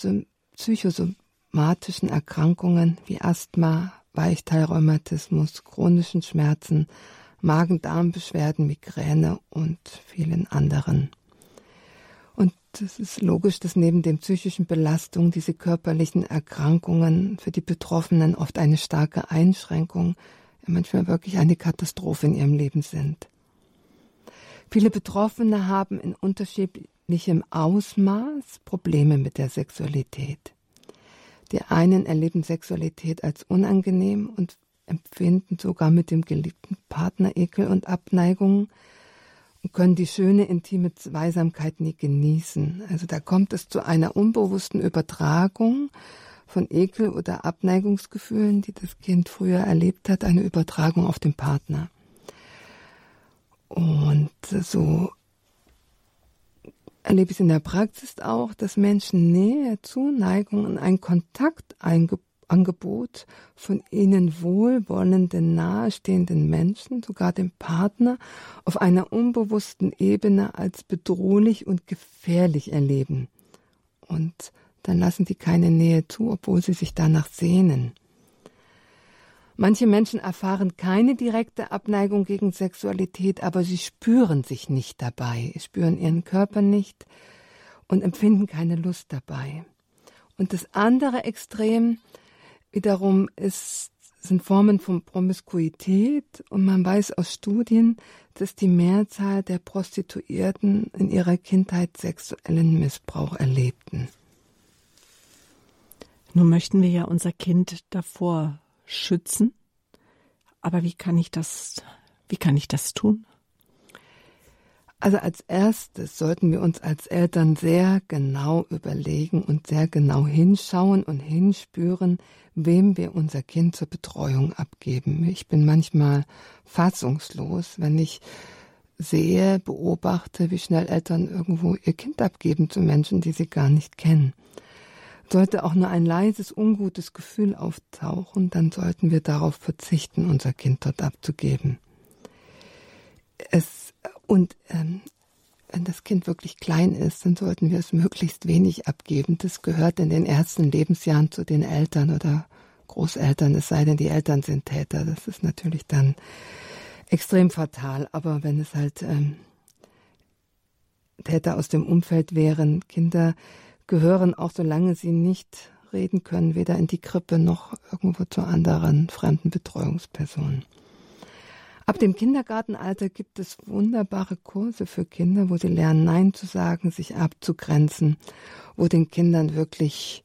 psychosomatischen Erkrankungen wie Asthma, Weichteilrheumatismus, chronischen Schmerzen, Magen-Darm-Beschwerden, Migräne und vielen anderen. Und es ist logisch, dass neben den psychischen Belastungen diese körperlichen Erkrankungen für die Betroffenen oft eine starke Einschränkung, ja manchmal wirklich eine Katastrophe in ihrem Leben sind. Viele Betroffene haben in unterschiedlichem Ausmaß Probleme mit der Sexualität. Die einen erleben Sexualität als unangenehm und empfinden sogar mit dem geliebten Partner Ekel und Abneigung und können die schöne intime Zweisamkeit nie genießen. Also da kommt es zu einer unbewussten Übertragung von Ekel oder Abneigungsgefühlen, die das Kind früher erlebt hat, eine Übertragung auf den Partner. Und so erlebe ich in der Praxis auch, dass Menschen Nähe, Zuneigung und einen Kontakt eingebaut Angebot von ihnen wohlwollenden, nahestehenden Menschen, sogar dem Partner, auf einer unbewussten Ebene als bedrohlich und gefährlich erleben. Und dann lassen sie keine Nähe zu, obwohl sie sich danach sehnen. Manche Menschen erfahren keine direkte Abneigung gegen Sexualität, aber sie spüren sich nicht dabei, spüren ihren Körper nicht und empfinden keine Lust dabei. Und das andere Extrem wiederum ist, sind Formen von Promiskuität und man weiß aus Studien, dass die Mehrzahl der Prostituierten in ihrer Kindheit sexuellen Missbrauch erlebten. Nun möchten wir ja unser Kind davor schützen, aber wie kann ich das, wie kann ich das tun? Also als erstes sollten wir uns als Eltern sehr genau überlegen und sehr genau hinschauen und hinspüren, wem wir unser Kind zur Betreuung abgeben. Ich bin manchmal fassungslos, wenn ich sehe, beobachte, wie schnell Eltern irgendwo ihr Kind abgeben zu Menschen, die sie gar nicht kennen. Sollte auch nur ein leises, ungutes Gefühl auftauchen, dann sollten wir darauf verzichten, unser Kind dort abzugeben. Es und ähm, wenn das Kind wirklich klein ist, dann sollten wir es möglichst wenig abgeben. Das gehört in den ersten Lebensjahren zu den Eltern oder Großeltern, es sei denn, die Eltern sind Täter. Das ist natürlich dann extrem fatal. Aber wenn es halt ähm, Täter aus dem Umfeld wären, Kinder gehören auch solange sie nicht reden können, weder in die Krippe noch irgendwo zu anderen fremden Betreuungspersonen. Ab dem Kindergartenalter gibt es wunderbare Kurse für Kinder, wo sie lernen, Nein zu sagen, sich abzugrenzen, wo den Kindern wirklich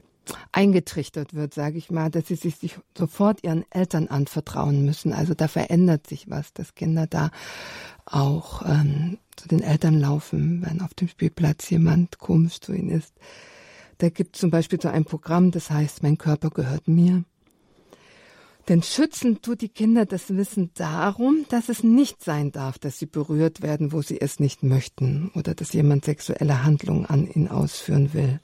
eingetrichtert wird, sage ich mal, dass sie sich sofort ihren Eltern anvertrauen müssen. Also da verändert sich was, dass Kinder da auch ähm, zu den Eltern laufen, wenn auf dem Spielplatz jemand komisch zu ihnen ist. Da gibt es zum Beispiel so ein Programm, das heißt, mein Körper gehört mir. Denn schützen tut die Kinder das Wissen darum, dass es nicht sein darf, dass sie berührt werden, wo sie es nicht möchten oder dass jemand sexuelle Handlungen an ihnen ausführen will.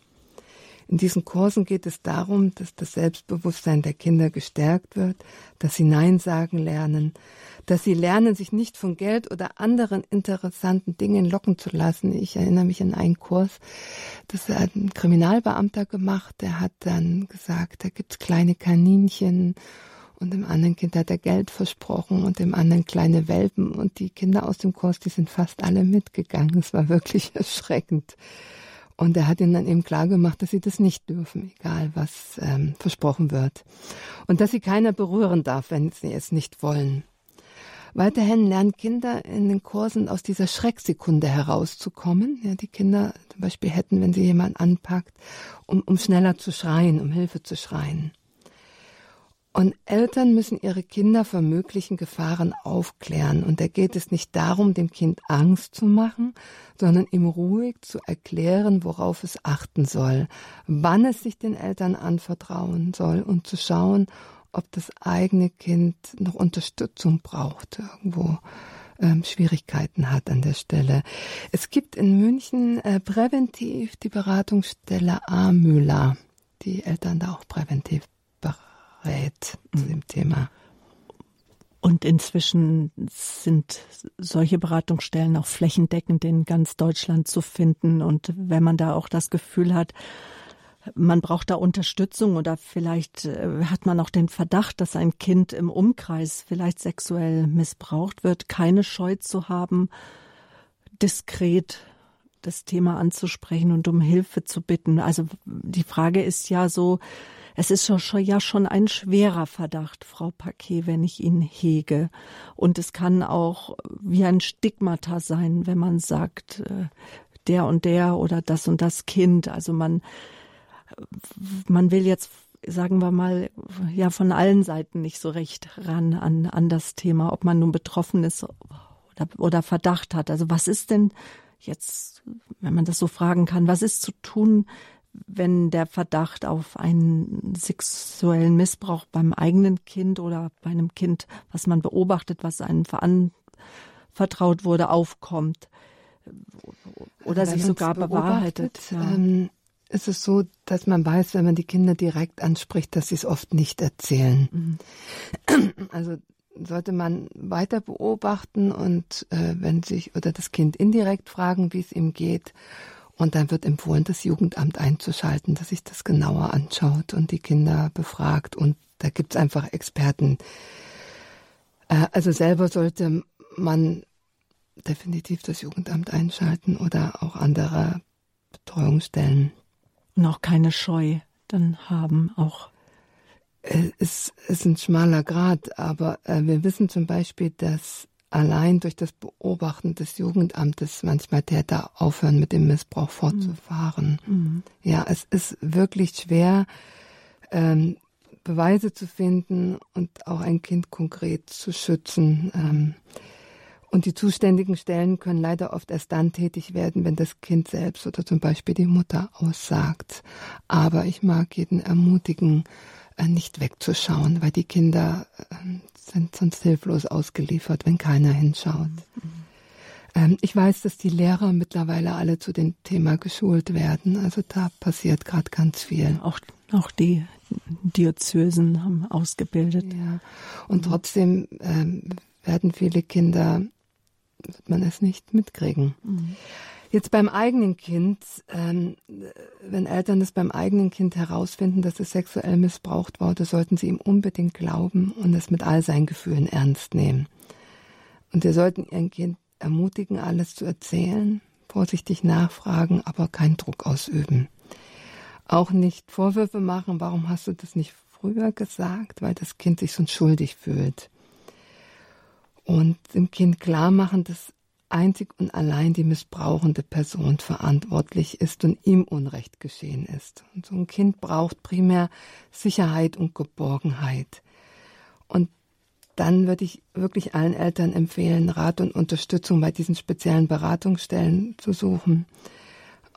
In diesen Kursen geht es darum, dass das Selbstbewusstsein der Kinder gestärkt wird, dass sie Nein sagen lernen, dass sie lernen, sich nicht von Geld oder anderen interessanten Dingen locken zu lassen. Ich erinnere mich an einen Kurs, das hat ein Kriminalbeamter gemacht, der hat dann gesagt, da gibt's kleine Kaninchen und dem anderen Kind hat er Geld versprochen und dem anderen kleine Welpen und die Kinder aus dem Kurs, die sind fast alle mitgegangen. Es war wirklich erschreckend. Und er hat ihnen dann eben klar gemacht, dass sie das nicht dürfen, egal was ähm, versprochen wird. Und dass sie keiner berühren darf, wenn sie es nicht wollen. Weiterhin lernen Kinder in den Kursen aus dieser Schrecksekunde herauszukommen. Ja, die Kinder zum Beispiel hätten, wenn sie jemand anpackt, um, um schneller zu schreien, um Hilfe zu schreien. Und Eltern müssen ihre Kinder vor möglichen Gefahren aufklären. Und da geht es nicht darum, dem Kind Angst zu machen, sondern ihm ruhig zu erklären, worauf es achten soll, wann es sich den Eltern anvertrauen soll und zu schauen, ob das eigene Kind noch Unterstützung braucht, irgendwo ähm, Schwierigkeiten hat an der Stelle. Es gibt in München äh, präventiv die Beratungsstelle Amüla, die Eltern da auch präventiv berät zu dem Thema. Und inzwischen sind solche Beratungsstellen auch flächendeckend in ganz Deutschland zu finden. Und wenn man da auch das Gefühl hat, man braucht da Unterstützung oder vielleicht äh, hat man auch den Verdacht, dass ein Kind im Umkreis vielleicht sexuell missbraucht wird, keine Scheu zu haben, diskret das Thema anzusprechen und um Hilfe zu bitten. Also die Frage ist ja so, es ist ja schon ein schwerer Verdacht, Frau Paquet, wenn ich ihn hege. Und es kann auch wie ein Stigmata sein, wenn man sagt, äh, der und der oder das und das Kind. Also man, man will jetzt sagen wir mal, ja, von allen Seiten nicht so recht ran an, an das Thema, ob man nun betroffen ist oder, oder Verdacht hat. Also was ist denn jetzt, wenn man das so fragen kann, was ist zu tun, wenn der Verdacht auf einen sexuellen Missbrauch beim eigenen Kind oder bei einem Kind, was man beobachtet, was einem vertraut wurde, aufkommt oder sich sogar bewahrheitet. Ja. Ähm, ist es so, dass man weiß, wenn man die Kinder direkt anspricht, dass sie es oft nicht erzählen. Mhm. Also sollte man weiter beobachten und äh, wenn sich oder das Kind indirekt fragen, wie es ihm geht und dann wird empfohlen, das Jugendamt einzuschalten, dass sich das genauer anschaut und die Kinder befragt. Und da gibt es einfach Experten. Äh, also selber sollte man definitiv das Jugendamt einschalten oder auch andere Betreuungsstellen. Noch keine Scheu dann haben auch. Es ist ein schmaler Grad, aber äh, wir wissen zum Beispiel, dass allein durch das Beobachten des Jugendamtes manchmal Täter aufhören, mit dem Missbrauch fortzufahren. Mhm. Ja, es ist wirklich schwer, ähm, Beweise zu finden und auch ein Kind konkret zu schützen. Ähm, und die zuständigen Stellen können leider oft erst dann tätig werden, wenn das Kind selbst oder zum Beispiel die Mutter aussagt. Aber ich mag jeden ermutigen, äh, nicht wegzuschauen, weil die Kinder ähm, sind sonst hilflos ausgeliefert, wenn keiner hinschaut. Mhm. ich weiß, dass die Lehrer mittlerweile alle zu dem Thema geschult werden. Also da passiert gerade ganz viel. Auch, auch die Diözesen haben ausgebildet. Ja. Und mhm. trotzdem ähm, werden viele Kinder, wird man es nicht mitkriegen. Mhm. Jetzt beim eigenen Kind, ähm, wenn Eltern es beim eigenen Kind herausfinden, dass es sexuell missbraucht wurde, sollten sie ihm unbedingt glauben und es mit all seinen Gefühlen ernst nehmen. Und sie sollten ihr Kind ermutigen, alles zu erzählen, vorsichtig nachfragen, aber keinen Druck ausüben. Auch nicht Vorwürfe machen, warum hast du das nicht früher gesagt, weil das Kind sich sonst schuldig fühlt. Und dem Kind klar machen, dass einzig und allein die missbrauchende Person verantwortlich ist und ihm Unrecht geschehen ist. Und so ein Kind braucht primär Sicherheit und Geborgenheit. Und dann würde ich wirklich allen Eltern empfehlen, Rat und Unterstützung bei diesen speziellen Beratungsstellen zu suchen.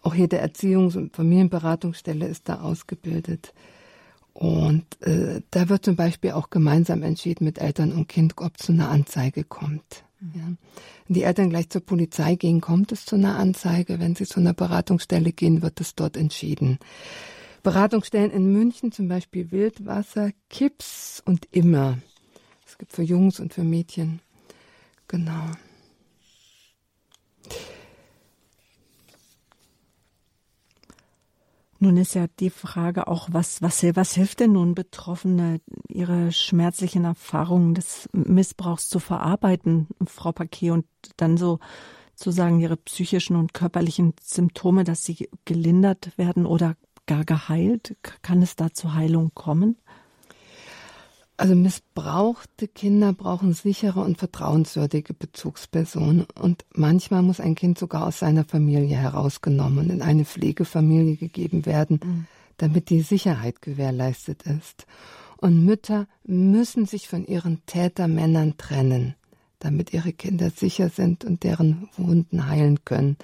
Auch jede Erziehungs- und Familienberatungsstelle ist da ausgebildet. Und äh, da wird zum Beispiel auch gemeinsam entschieden mit Eltern und Kind, ob zu einer Anzeige kommt. Ja. Wenn die Eltern gleich zur Polizei gehen, kommt es zu einer Anzeige. Wenn sie zu einer Beratungsstelle gehen, wird es dort entschieden. Beratungsstellen in München, zum Beispiel Wildwasser, Kips und Immer. Es gibt für Jungs und für Mädchen. Genau. Nun ist ja die Frage auch, was, was, was hilft denn nun Betroffene, ihre schmerzlichen Erfahrungen des Missbrauchs zu verarbeiten, Frau Paquet, und dann so zu sagen, ihre psychischen und körperlichen Symptome, dass sie gelindert werden oder gar geheilt? Kann es da zur Heilung kommen? Also missbrauchte Kinder brauchen sichere und vertrauenswürdige Bezugspersonen und manchmal muss ein Kind sogar aus seiner Familie herausgenommen und in eine Pflegefamilie gegeben werden, mhm. damit die Sicherheit gewährleistet ist. Und Mütter müssen sich von ihren Tätermännern trennen, damit ihre Kinder sicher sind und deren Wunden heilen können.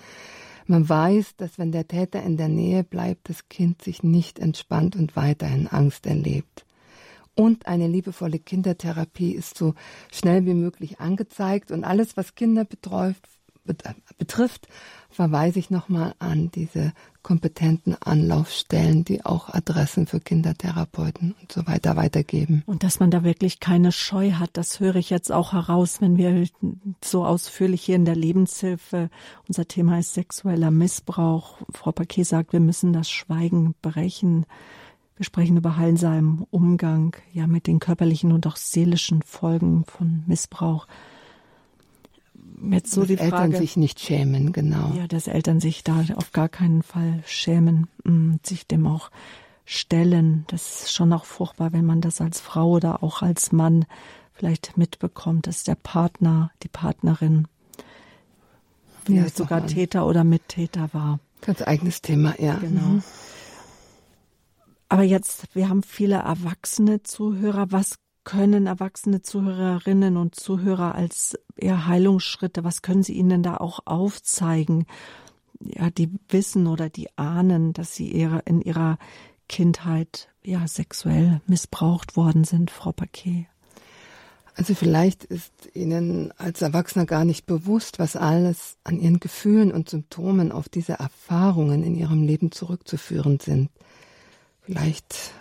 Man weiß, dass wenn der Täter in der Nähe bleibt, das Kind sich nicht entspannt und weiterhin Angst erlebt und eine liebevolle Kindertherapie ist so schnell wie möglich angezeigt. Und alles, was Kinder betrifft, betrifft verweise ich nochmal an diese kompetenten Anlaufstellen, die auch Adressen für Kindertherapeuten und so weiter weitergeben. Und dass man da wirklich keine Scheu hat, das höre ich jetzt auch heraus, wenn wir so ausführlich hier in der Lebenshilfe, unser Thema ist sexueller Missbrauch. Frau Paquet sagt, wir müssen das Schweigen brechen. Wir sprechen über heilsamen Umgang, ja, mit den körperlichen und auch seelischen Folgen von Missbrauch. Jetzt so dass die Frage, Eltern sich nicht schämen, genau. Ja, dass Eltern sich da auf gar keinen Fall schämen, mm, sich dem auch stellen. Das ist schon auch furchtbar, wenn man das als Frau oder auch als Mann vielleicht mitbekommt, dass der Partner, die Partnerin ja, sogar Täter oder Mittäter war. Ganz eigenes Thema, ja. Genau. Aber jetzt, wir haben viele erwachsene Zuhörer. Was können erwachsene Zuhörerinnen und Zuhörer als eher Heilungsschritte, was können Sie ihnen da auch aufzeigen? Ja, die wissen oder die ahnen, dass sie ihre, in ihrer Kindheit ja sexuell missbraucht worden sind, Frau Paquet. Also vielleicht ist Ihnen als Erwachsener gar nicht bewusst, was alles an Ihren Gefühlen und Symptomen auf diese Erfahrungen in Ihrem Leben zurückzuführen sind. Vielleicht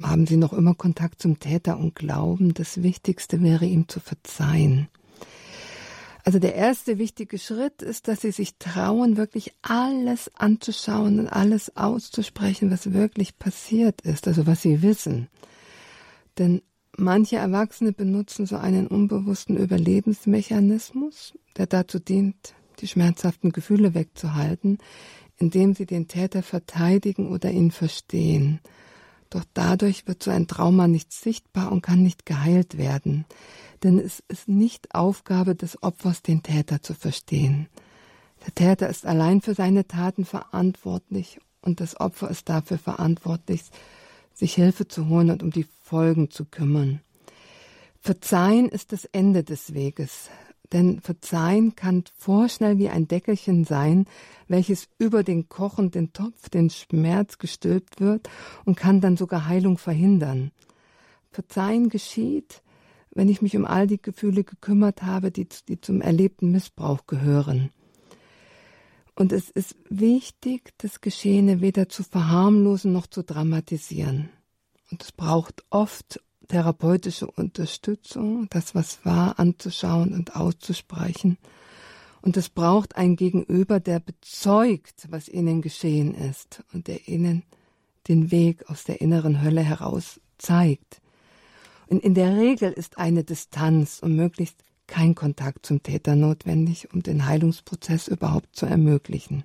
haben Sie noch immer Kontakt zum Täter und glauben, das Wichtigste wäre ihm zu verzeihen. Also der erste wichtige Schritt ist, dass Sie sich trauen, wirklich alles anzuschauen und alles auszusprechen, was wirklich passiert ist, also was Sie wissen. Denn manche Erwachsene benutzen so einen unbewussten Überlebensmechanismus, der dazu dient, die schmerzhaften Gefühle wegzuhalten, indem sie den Täter verteidigen oder ihn verstehen. Doch dadurch wird so ein Trauma nicht sichtbar und kann nicht geheilt werden. Denn es ist nicht Aufgabe des Opfers, den Täter zu verstehen. Der Täter ist allein für seine Taten verantwortlich und das Opfer ist dafür verantwortlich, sich Hilfe zu holen und um die Folgen zu kümmern. Verzeihen ist das Ende des Weges. Denn Verzeihen kann vorschnell wie ein Deckelchen sein, welches über den kochenden Topf, den Schmerz gestülpt wird und kann dann sogar Heilung verhindern. Verzeihen geschieht, wenn ich mich um all die Gefühle gekümmert habe, die, die zum erlebten Missbrauch gehören. Und es ist wichtig, das Geschehene weder zu verharmlosen noch zu dramatisieren. Und es braucht oft therapeutische Unterstützung, das, was war, anzuschauen und auszusprechen. Und es braucht ein Gegenüber, der bezeugt, was ihnen geschehen ist und der ihnen den Weg aus der inneren Hölle heraus zeigt. Und in der Regel ist eine Distanz und möglichst kein Kontakt zum Täter notwendig, um den Heilungsprozess überhaupt zu ermöglichen.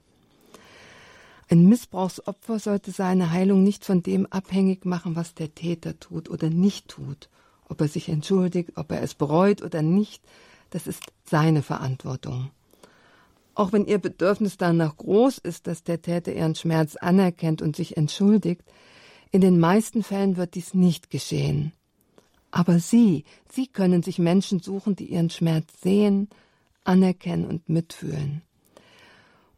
Ein Missbrauchsopfer sollte seine Heilung nicht von dem abhängig machen, was der Täter tut oder nicht tut. Ob er sich entschuldigt, ob er es bereut oder nicht, das ist seine Verantwortung. Auch wenn ihr Bedürfnis danach groß ist, dass der Täter ihren Schmerz anerkennt und sich entschuldigt, in den meisten Fällen wird dies nicht geschehen. Aber Sie, Sie können sich Menschen suchen, die ihren Schmerz sehen, anerkennen und mitfühlen.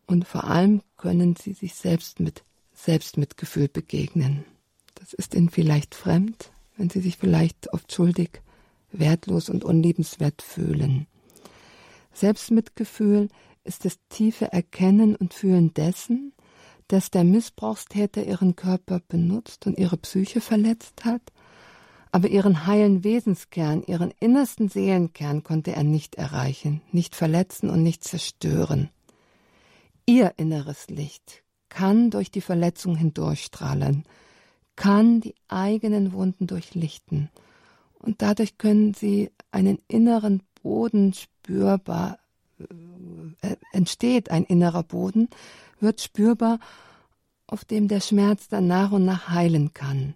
Und vor allem können sie sich selbst mit Selbstmitgefühl begegnen. Das ist ihnen vielleicht fremd, wenn sie sich vielleicht oft schuldig, wertlos und unliebenswert fühlen. Selbstmitgefühl ist das tiefe Erkennen und Fühlen dessen, dass der Missbrauchstäter ihren Körper benutzt und ihre Psyche verletzt hat, aber ihren heilen Wesenskern, ihren innersten Seelenkern konnte er nicht erreichen, nicht verletzen und nicht zerstören. Ihr inneres Licht kann durch die Verletzung hindurchstrahlen, kann die eigenen Wunden durchlichten. Und dadurch können sie einen inneren Boden spürbar, äh, entsteht ein innerer Boden, wird spürbar, auf dem der Schmerz dann nach und nach heilen kann.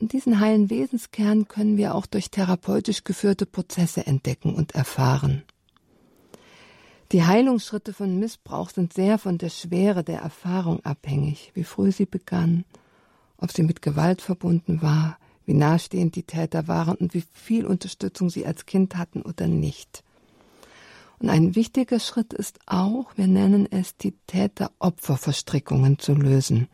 Und diesen heilen Wesenskern können wir auch durch therapeutisch geführte Prozesse entdecken und erfahren. Die Heilungsschritte von Missbrauch sind sehr von der Schwere der Erfahrung abhängig, wie früh sie begann, ob sie mit Gewalt verbunden war, wie nahestehend die Täter waren und wie viel Unterstützung sie als Kind hatten oder nicht. Und ein wichtiger Schritt ist auch, wir nennen es die Täter-Opfer-Verstrickungen zu lösen.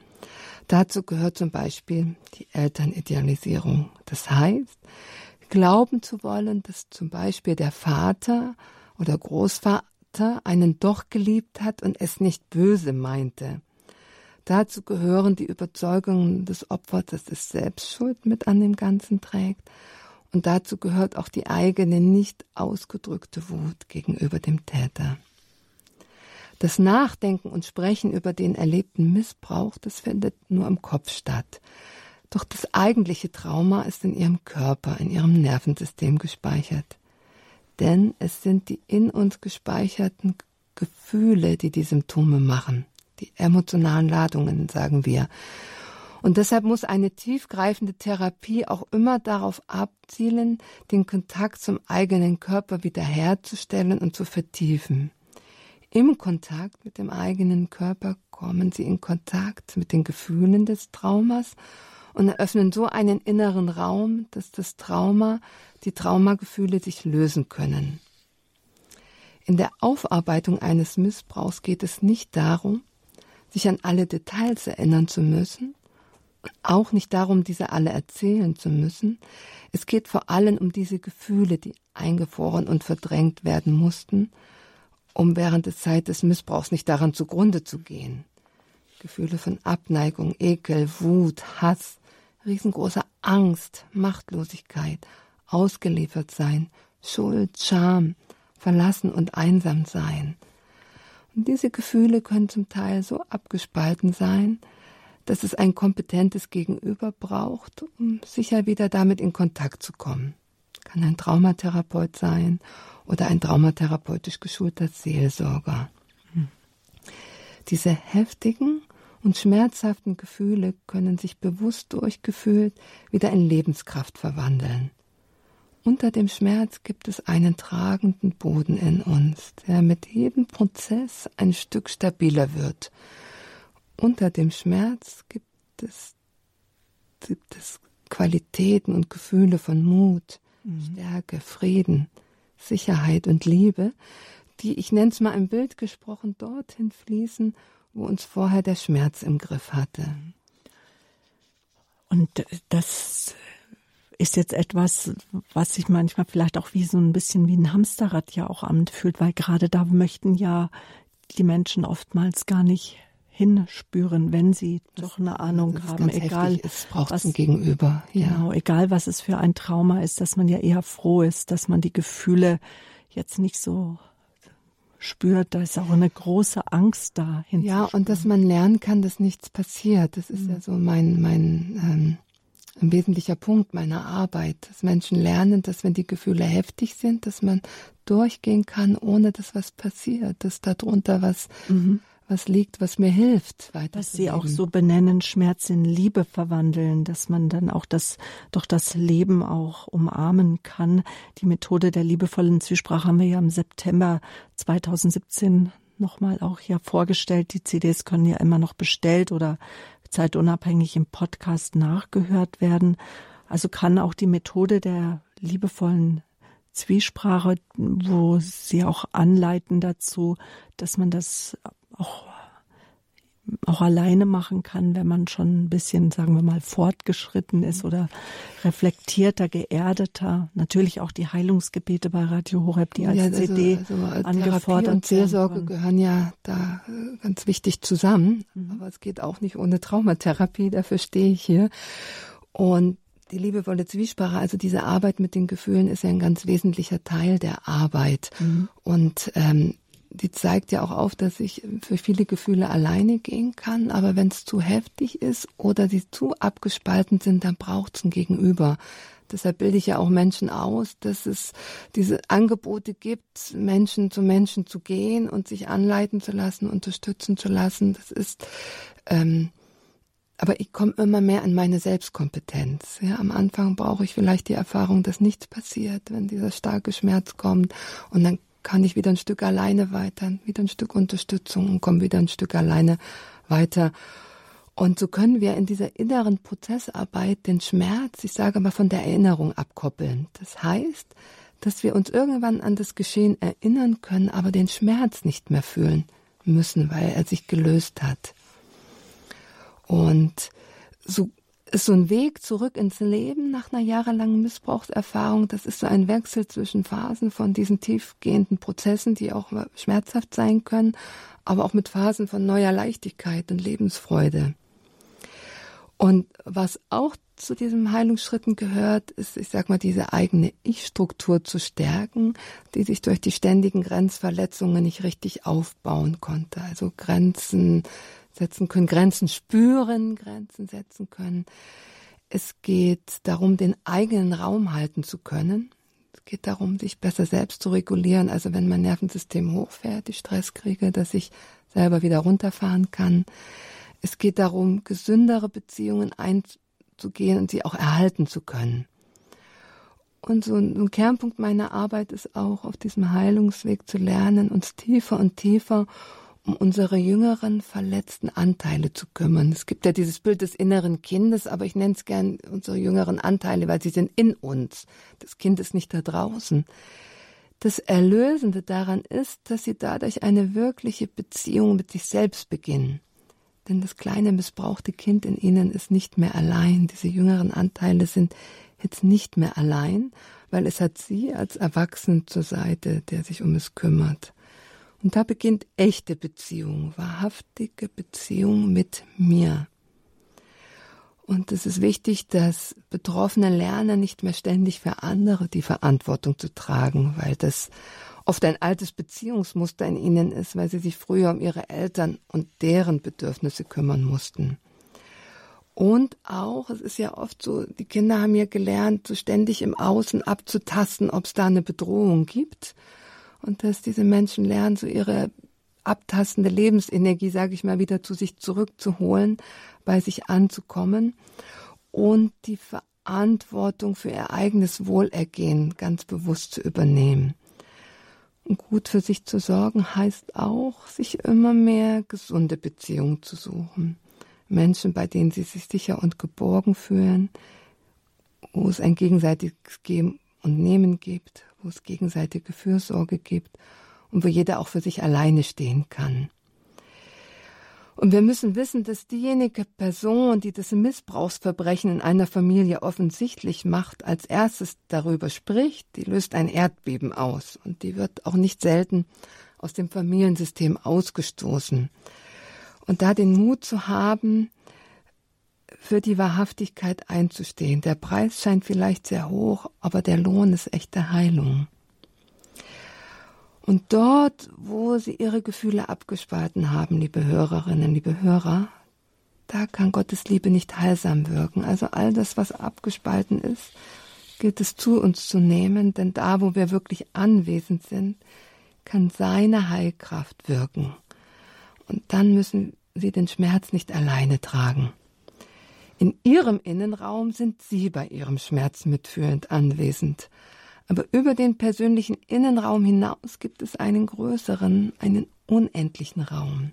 Dazu gehört zum Beispiel die Elternidealisierung. Das heißt, glauben zu wollen, dass zum Beispiel der Vater oder Großvater einen doch geliebt hat und es nicht böse meinte. Dazu gehören die Überzeugungen des Opfers, dass es selbst Schuld mit an dem Ganzen trägt. Und dazu gehört auch die eigene nicht ausgedrückte Wut gegenüber dem Täter. Das Nachdenken und Sprechen über den erlebten Missbrauch, das findet nur im Kopf statt. Doch das eigentliche Trauma ist in ihrem Körper, in ihrem Nervensystem gespeichert. Denn es sind die in uns gespeicherten Gefühle, die die Symptome machen. Die emotionalen Ladungen, sagen wir. Und deshalb muss eine tiefgreifende Therapie auch immer darauf abzielen, den Kontakt zum eigenen Körper wiederherzustellen und zu vertiefen. Im Kontakt mit dem eigenen Körper kommen sie in Kontakt mit den Gefühlen des Traumas und eröffnen so einen inneren Raum, dass das Trauma, die Traumagefühle sich lösen können. In der Aufarbeitung eines Missbrauchs geht es nicht darum, sich an alle Details erinnern zu müssen, auch nicht darum, diese alle erzählen zu müssen. Es geht vor allem um diese Gefühle, die eingefroren und verdrängt werden mussten um während der Zeit des Missbrauchs nicht daran zugrunde zu gehen. Gefühle von Abneigung, Ekel, Wut, Hass, riesengroße Angst, Machtlosigkeit, ausgeliefert sein, Schuld, Scham, verlassen und einsam sein. Und diese Gefühle können zum Teil so abgespalten sein, dass es ein kompetentes Gegenüber braucht, um sicher wieder damit in Kontakt zu kommen. Kann ein Traumatherapeut sein oder ein traumatherapeutisch geschulter Seelsorger. Hm. Diese heftigen und schmerzhaften Gefühle können sich bewusst durchgefühlt wieder in Lebenskraft verwandeln. Unter dem Schmerz gibt es einen tragenden Boden in uns, der mit jedem Prozess ein Stück stabiler wird. Unter dem Schmerz gibt es, gibt es Qualitäten und Gefühle von Mut, mhm. Stärke, Frieden, Sicherheit und Liebe, die, ich nenne es mal im Bild gesprochen, dorthin fließen, wo uns vorher der Schmerz im Griff hatte. Und das ist jetzt etwas, was sich manchmal vielleicht auch wie so ein bisschen wie ein Hamsterrad ja auch anfühlt, weil gerade da möchten ja die Menschen oftmals gar nicht hinspüren, wenn sie das, doch eine Ahnung haben, egal ist, braucht was gegenüber. Ja. Genau, egal was es für ein Trauma ist, dass man ja eher froh ist, dass man die Gefühle jetzt nicht so spürt, da ist auch eine große Angst da. Ja, und dass man lernen kann, dass nichts passiert. Das ist mhm. ja so mein, mein ähm, ein wesentlicher Punkt meiner Arbeit, dass Menschen lernen, dass wenn die Gefühle heftig sind, dass man durchgehen kann, ohne dass was passiert, dass darunter was mhm was liegt, was mir hilft, weiter. Was Sie auch so benennen, Schmerz in Liebe verwandeln, dass man dann auch das, doch das Leben auch umarmen kann. Die Methode der liebevollen Zwiesprache haben wir ja im September 2017 nochmal auch ja vorgestellt. Die CDs können ja immer noch bestellt oder zeitunabhängig im Podcast nachgehört werden. Also kann auch die Methode der liebevollen Zwiesprache, wo sie auch anleiten dazu, dass man das auch, auch alleine machen kann, wenn man schon ein bisschen, sagen wir mal, fortgeschritten ist oder reflektierter, geerdeter. Natürlich auch die Heilungsgebete bei Radio Horeb, die als ja, also, CD also angefordert und Seelsorge gehören ja da äh, ganz wichtig zusammen. Mhm. Aber es geht auch nicht ohne Traumatherapie, dafür stehe ich hier. Und die liebevolle Zwiesprache, also diese Arbeit mit den Gefühlen, ist ja ein ganz wesentlicher Teil der Arbeit. Mhm. Und ähm, die zeigt ja auch auf, dass ich für viele Gefühle alleine gehen kann, aber wenn es zu heftig ist oder sie zu abgespalten sind, dann braucht es ein Gegenüber. Deshalb bilde ich ja auch Menschen aus, dass es diese Angebote gibt, Menschen zu Menschen zu gehen und sich anleiten zu lassen, unterstützen zu lassen. Das ist, ähm, aber ich komme immer mehr in meine Selbstkompetenz. Ja, am Anfang brauche ich vielleicht die Erfahrung, dass nichts passiert, wenn dieser starke Schmerz kommt und dann kann ich wieder ein Stück alleine weiter, wieder ein Stück Unterstützung und komme wieder ein Stück alleine weiter. Und so können wir in dieser inneren Prozessarbeit den Schmerz, ich sage mal, von der Erinnerung abkoppeln. Das heißt, dass wir uns irgendwann an das Geschehen erinnern können, aber den Schmerz nicht mehr fühlen müssen, weil er sich gelöst hat. Und so ist so ein Weg zurück ins Leben nach einer jahrelangen Missbrauchserfahrung. Das ist so ein Wechsel zwischen Phasen von diesen tiefgehenden Prozessen, die auch schmerzhaft sein können, aber auch mit Phasen von neuer Leichtigkeit und Lebensfreude. Und was auch zu diesen Heilungsschritten gehört, ist, ich sag mal, diese eigene Ich-Struktur zu stärken, die sich durch die ständigen Grenzverletzungen nicht richtig aufbauen konnte. Also Grenzen setzen können, Grenzen spüren, Grenzen setzen können. Es geht darum, den eigenen Raum halten zu können. Es geht darum, sich besser selbst zu regulieren. Also wenn mein Nervensystem hochfährt, die Stress kriege, dass ich selber wieder runterfahren kann. Es geht darum, gesündere Beziehungen einzugehen und sie auch erhalten zu können. Und so ein, Kernpunkt meiner Arbeit ist auch, auf diesem Heilungsweg zu lernen, uns tiefer und tiefer um unsere jüngeren verletzten Anteile zu kümmern. Es gibt ja dieses Bild des inneren Kindes, aber ich nenne es gern unsere jüngeren Anteile, weil sie sind in uns. Das Kind ist nicht da draußen. Das Erlösende daran ist, dass sie dadurch eine wirkliche Beziehung mit sich selbst beginnen. Denn das kleine missbrauchte Kind in ihnen ist nicht mehr allein. Diese jüngeren Anteile sind jetzt nicht mehr allein, weil es hat sie als Erwachsenen zur Seite, der sich um es kümmert. Und da beginnt echte Beziehung, wahrhaftige Beziehung mit mir. Und es ist wichtig, dass Betroffene lernen, nicht mehr ständig für andere die Verantwortung zu tragen, weil das oft ein altes Beziehungsmuster in ihnen ist, weil sie sich früher um ihre Eltern und deren Bedürfnisse kümmern mussten. Und auch, es ist ja oft so, die Kinder haben ja gelernt, so ständig im Außen abzutasten, ob es da eine Bedrohung gibt. Und dass diese Menschen lernen, so ihre abtastende Lebensenergie, sage ich mal, wieder zu sich zurückzuholen, bei sich anzukommen und die Verantwortung für ihr eigenes Wohlergehen ganz bewusst zu übernehmen gut für sich zu sorgen heißt auch, sich immer mehr gesunde Beziehungen zu suchen. Menschen, bei denen sie sich sicher und geborgen fühlen, wo es ein gegenseitiges Geben und Nehmen gibt, wo es gegenseitige Fürsorge gibt und wo jeder auch für sich alleine stehen kann. Und wir müssen wissen, dass diejenige Person, die das Missbrauchsverbrechen in einer Familie offensichtlich macht, als erstes darüber spricht, die löst ein Erdbeben aus. Und die wird auch nicht selten aus dem Familiensystem ausgestoßen. Und da den Mut zu haben, für die Wahrhaftigkeit einzustehen. Der Preis scheint vielleicht sehr hoch, aber der Lohn ist echte Heilung. Und dort, wo sie ihre Gefühle abgespalten haben, liebe Hörerinnen, liebe Hörer, da kann Gottes Liebe nicht heilsam wirken. Also all das, was abgespalten ist, gilt es zu uns zu nehmen, denn da, wo wir wirklich anwesend sind, kann seine Heilkraft wirken. Und dann müssen sie den Schmerz nicht alleine tragen. In ihrem Innenraum sind sie bei ihrem Schmerz mitfühlend anwesend. Aber über den persönlichen Innenraum hinaus gibt es einen größeren, einen unendlichen Raum.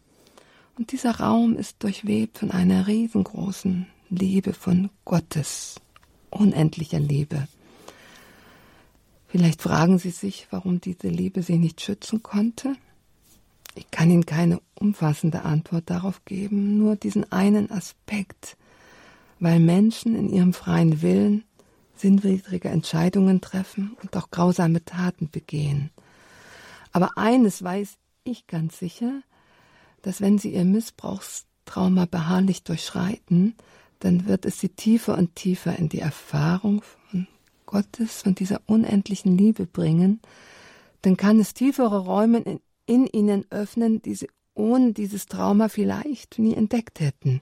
Und dieser Raum ist durchwebt von einer riesengroßen Liebe von Gottes, unendlicher Liebe. Vielleicht fragen Sie sich, warum diese Liebe Sie nicht schützen konnte. Ich kann Ihnen keine umfassende Antwort darauf geben, nur diesen einen Aspekt, weil Menschen in ihrem freien Willen sinnwidrige Entscheidungen treffen und auch grausame Taten begehen. Aber eines weiß ich ganz sicher, dass wenn sie ihr Missbrauchstrauma beharrlich durchschreiten, dann wird es sie tiefer und tiefer in die Erfahrung von Gottes, von dieser unendlichen Liebe bringen, dann kann es tiefere Räume in in ihnen öffnen, die sie ohne dieses Trauma vielleicht nie entdeckt hätten.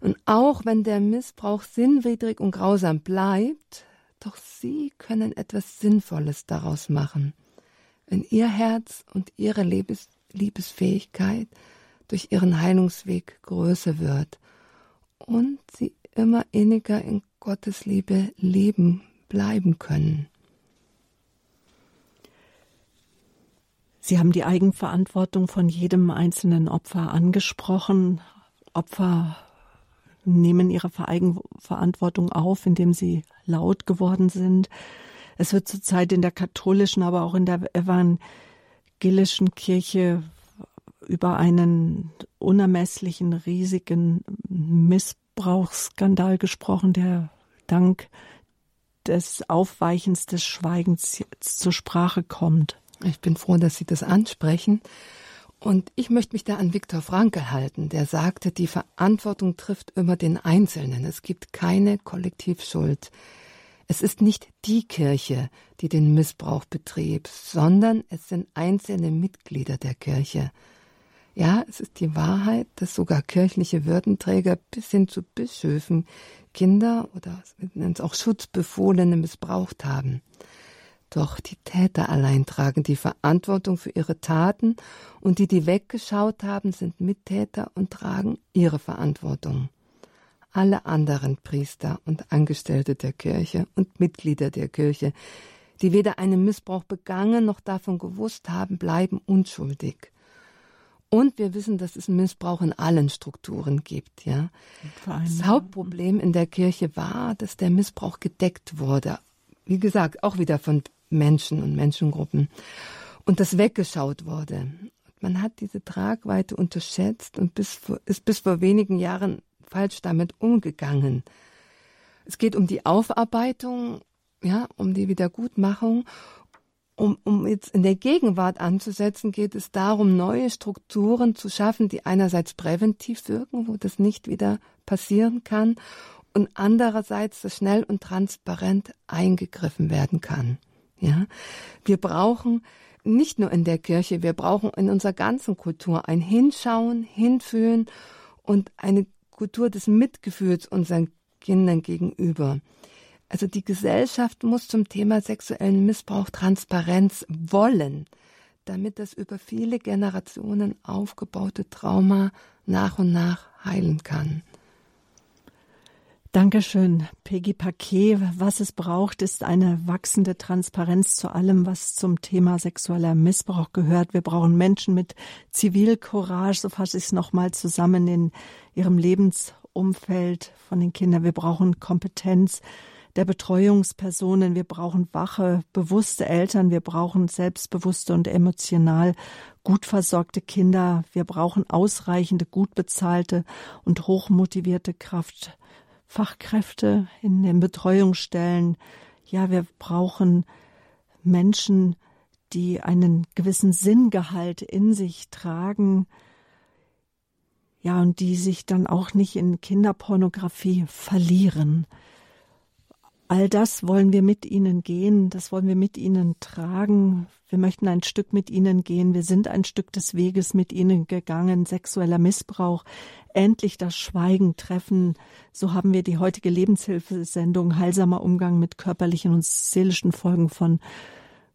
Und auch wenn der Missbrauch sinnwidrig und grausam bleibt, doch sie können etwas Sinnvolles daraus machen, wenn ihr Herz und ihre Liebes Liebesfähigkeit durch ihren Heilungsweg größer wird und sie immer inniger in Gottes Liebe leben bleiben können. Sie haben die Eigenverantwortung von jedem einzelnen Opfer angesprochen. Opfer nehmen ihre Eigenverantwortung auf, indem sie laut geworden sind. Es wird zurzeit in der katholischen, aber auch in der evangelischen Kirche über einen unermesslichen, riesigen Missbrauchsskandal gesprochen, der dank des Aufweichens des Schweigens jetzt zur Sprache kommt. Ich bin froh, dass Sie das ansprechen. Und ich möchte mich da an Viktor Frankl halten, der sagte, die Verantwortung trifft immer den Einzelnen. Es gibt keine Kollektivschuld. Es ist nicht die Kirche, die den Missbrauch betrieb, sondern es sind einzelne Mitglieder der Kirche. Ja, es ist die Wahrheit, dass sogar kirchliche Würdenträger bis hin zu Bischöfen Kinder oder auch Schutzbefohlene missbraucht haben. Doch die Täter allein tragen die Verantwortung für ihre Taten und die, die weggeschaut haben, sind Mittäter und tragen ihre Verantwortung. Alle anderen Priester und Angestellte der Kirche und Mitglieder der Kirche, die weder einen Missbrauch begangen noch davon gewusst haben, bleiben unschuldig. Und wir wissen, dass es Missbrauch in allen Strukturen gibt, ja. Das Hauptproblem in der Kirche war, dass der Missbrauch gedeckt wurde. Wie gesagt, auch wieder von Menschen und Menschengruppen. Und das weggeschaut wurde. Man hat diese Tragweite unterschätzt und bis vor, ist bis vor wenigen Jahren falsch damit umgegangen. Es geht um die Aufarbeitung, ja, um die Wiedergutmachung um, um jetzt in der Gegenwart anzusetzen, geht es darum, neue Strukturen zu schaffen, die einerseits präventiv wirken, wo das nicht wieder passieren kann, und andererseits, dass schnell und transparent eingegriffen werden kann. Ja, wir brauchen nicht nur in der Kirche, wir brauchen in unserer ganzen Kultur ein Hinschauen, Hinfühlen und eine Kultur des Mitgefühls unseren Kindern gegenüber. Also die Gesellschaft muss zum Thema sexuellen Missbrauch Transparenz wollen, damit das über viele Generationen aufgebaute Trauma nach und nach heilen kann. Dankeschön, Peggy Paquet. Was es braucht, ist eine wachsende Transparenz zu allem, was zum Thema sexueller Missbrauch gehört. Wir brauchen Menschen mit Zivilcourage, so fasse ich es nochmal zusammen in ihrem Lebensumfeld von den Kindern. Wir brauchen Kompetenz der Betreuungspersonen. Wir brauchen wache, bewusste Eltern. Wir brauchen selbstbewusste und emotional gut versorgte Kinder. Wir brauchen ausreichende, gut bezahlte und hochmotivierte Kraftfachkräfte in den Betreuungsstellen. Ja, wir brauchen Menschen, die einen gewissen Sinngehalt in sich tragen, ja, und die sich dann auch nicht in Kinderpornografie verlieren. All das wollen wir mit ihnen gehen, das wollen wir mit ihnen tragen. Wir möchten ein Stück mit ihnen gehen. Wir sind ein Stück des Weges mit ihnen gegangen. Sexueller Missbrauch, endlich das Schweigen treffen. So haben wir die heutige Lebenshilfesendung Heilsamer Umgang mit körperlichen und seelischen Folgen von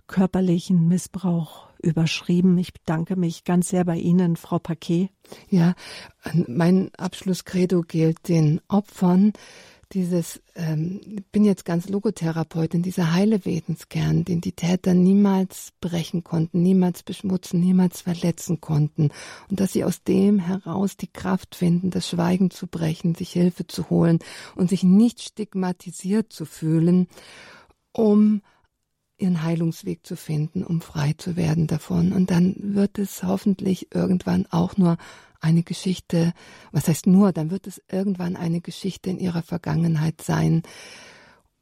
körperlichen Missbrauch überschrieben. Ich bedanke mich ganz sehr bei Ihnen, Frau Paquet. Ja, mein Abschlusskredo gilt den Opfern dieses, ähm, bin jetzt ganz Logotherapeutin, dieser heile Wesenskern, den die Täter niemals brechen konnten, niemals beschmutzen, niemals verletzen konnten. Und dass sie aus dem heraus die Kraft finden, das Schweigen zu brechen, sich Hilfe zu holen und sich nicht stigmatisiert zu fühlen, um ihren Heilungsweg zu finden, um frei zu werden davon. Und dann wird es hoffentlich irgendwann auch nur eine Geschichte, was heißt nur, dann wird es irgendwann eine Geschichte in ihrer Vergangenheit sein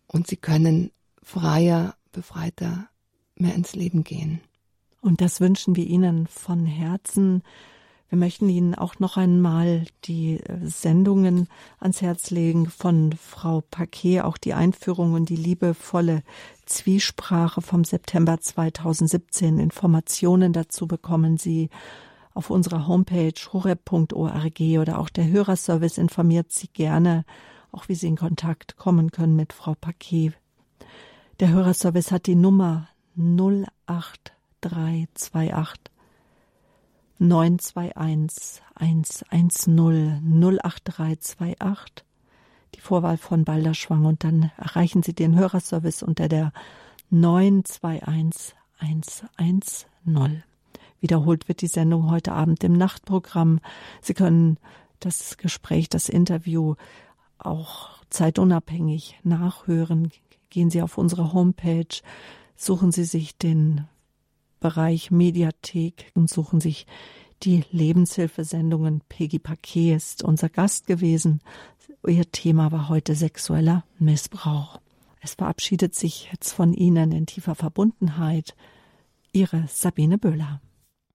und sie können freier, befreiter mehr ins Leben gehen. Und das wünschen wir Ihnen von Herzen. Wir möchten Ihnen auch noch einmal die äh, Sendungen ans Herz legen von Frau Paquet, auch die Einführung und die liebevolle Zwiesprache vom September 2017. Informationen dazu bekommen Sie auf unserer Homepage horeb.org oder auch der Hörerservice informiert Sie gerne, auch wie Sie in Kontakt kommen können mit Frau Paquet. Der Hörerservice hat die Nummer 08328 921 110 08328 die Vorwahl von Balderschwang und dann erreichen Sie den Hörerservice unter der 921 110. Wiederholt wird die Sendung heute Abend im Nachtprogramm. Sie können das Gespräch, das Interview auch zeitunabhängig nachhören. Gehen Sie auf unsere Homepage, suchen Sie sich den Bereich Mediathek und suchen sich die Lebenshilfesendungen. Peggy Paquet ist unser Gast gewesen. Ihr Thema war heute sexueller Missbrauch. Es verabschiedet sich jetzt von Ihnen in tiefer Verbundenheit. Ihre Sabine Böhler.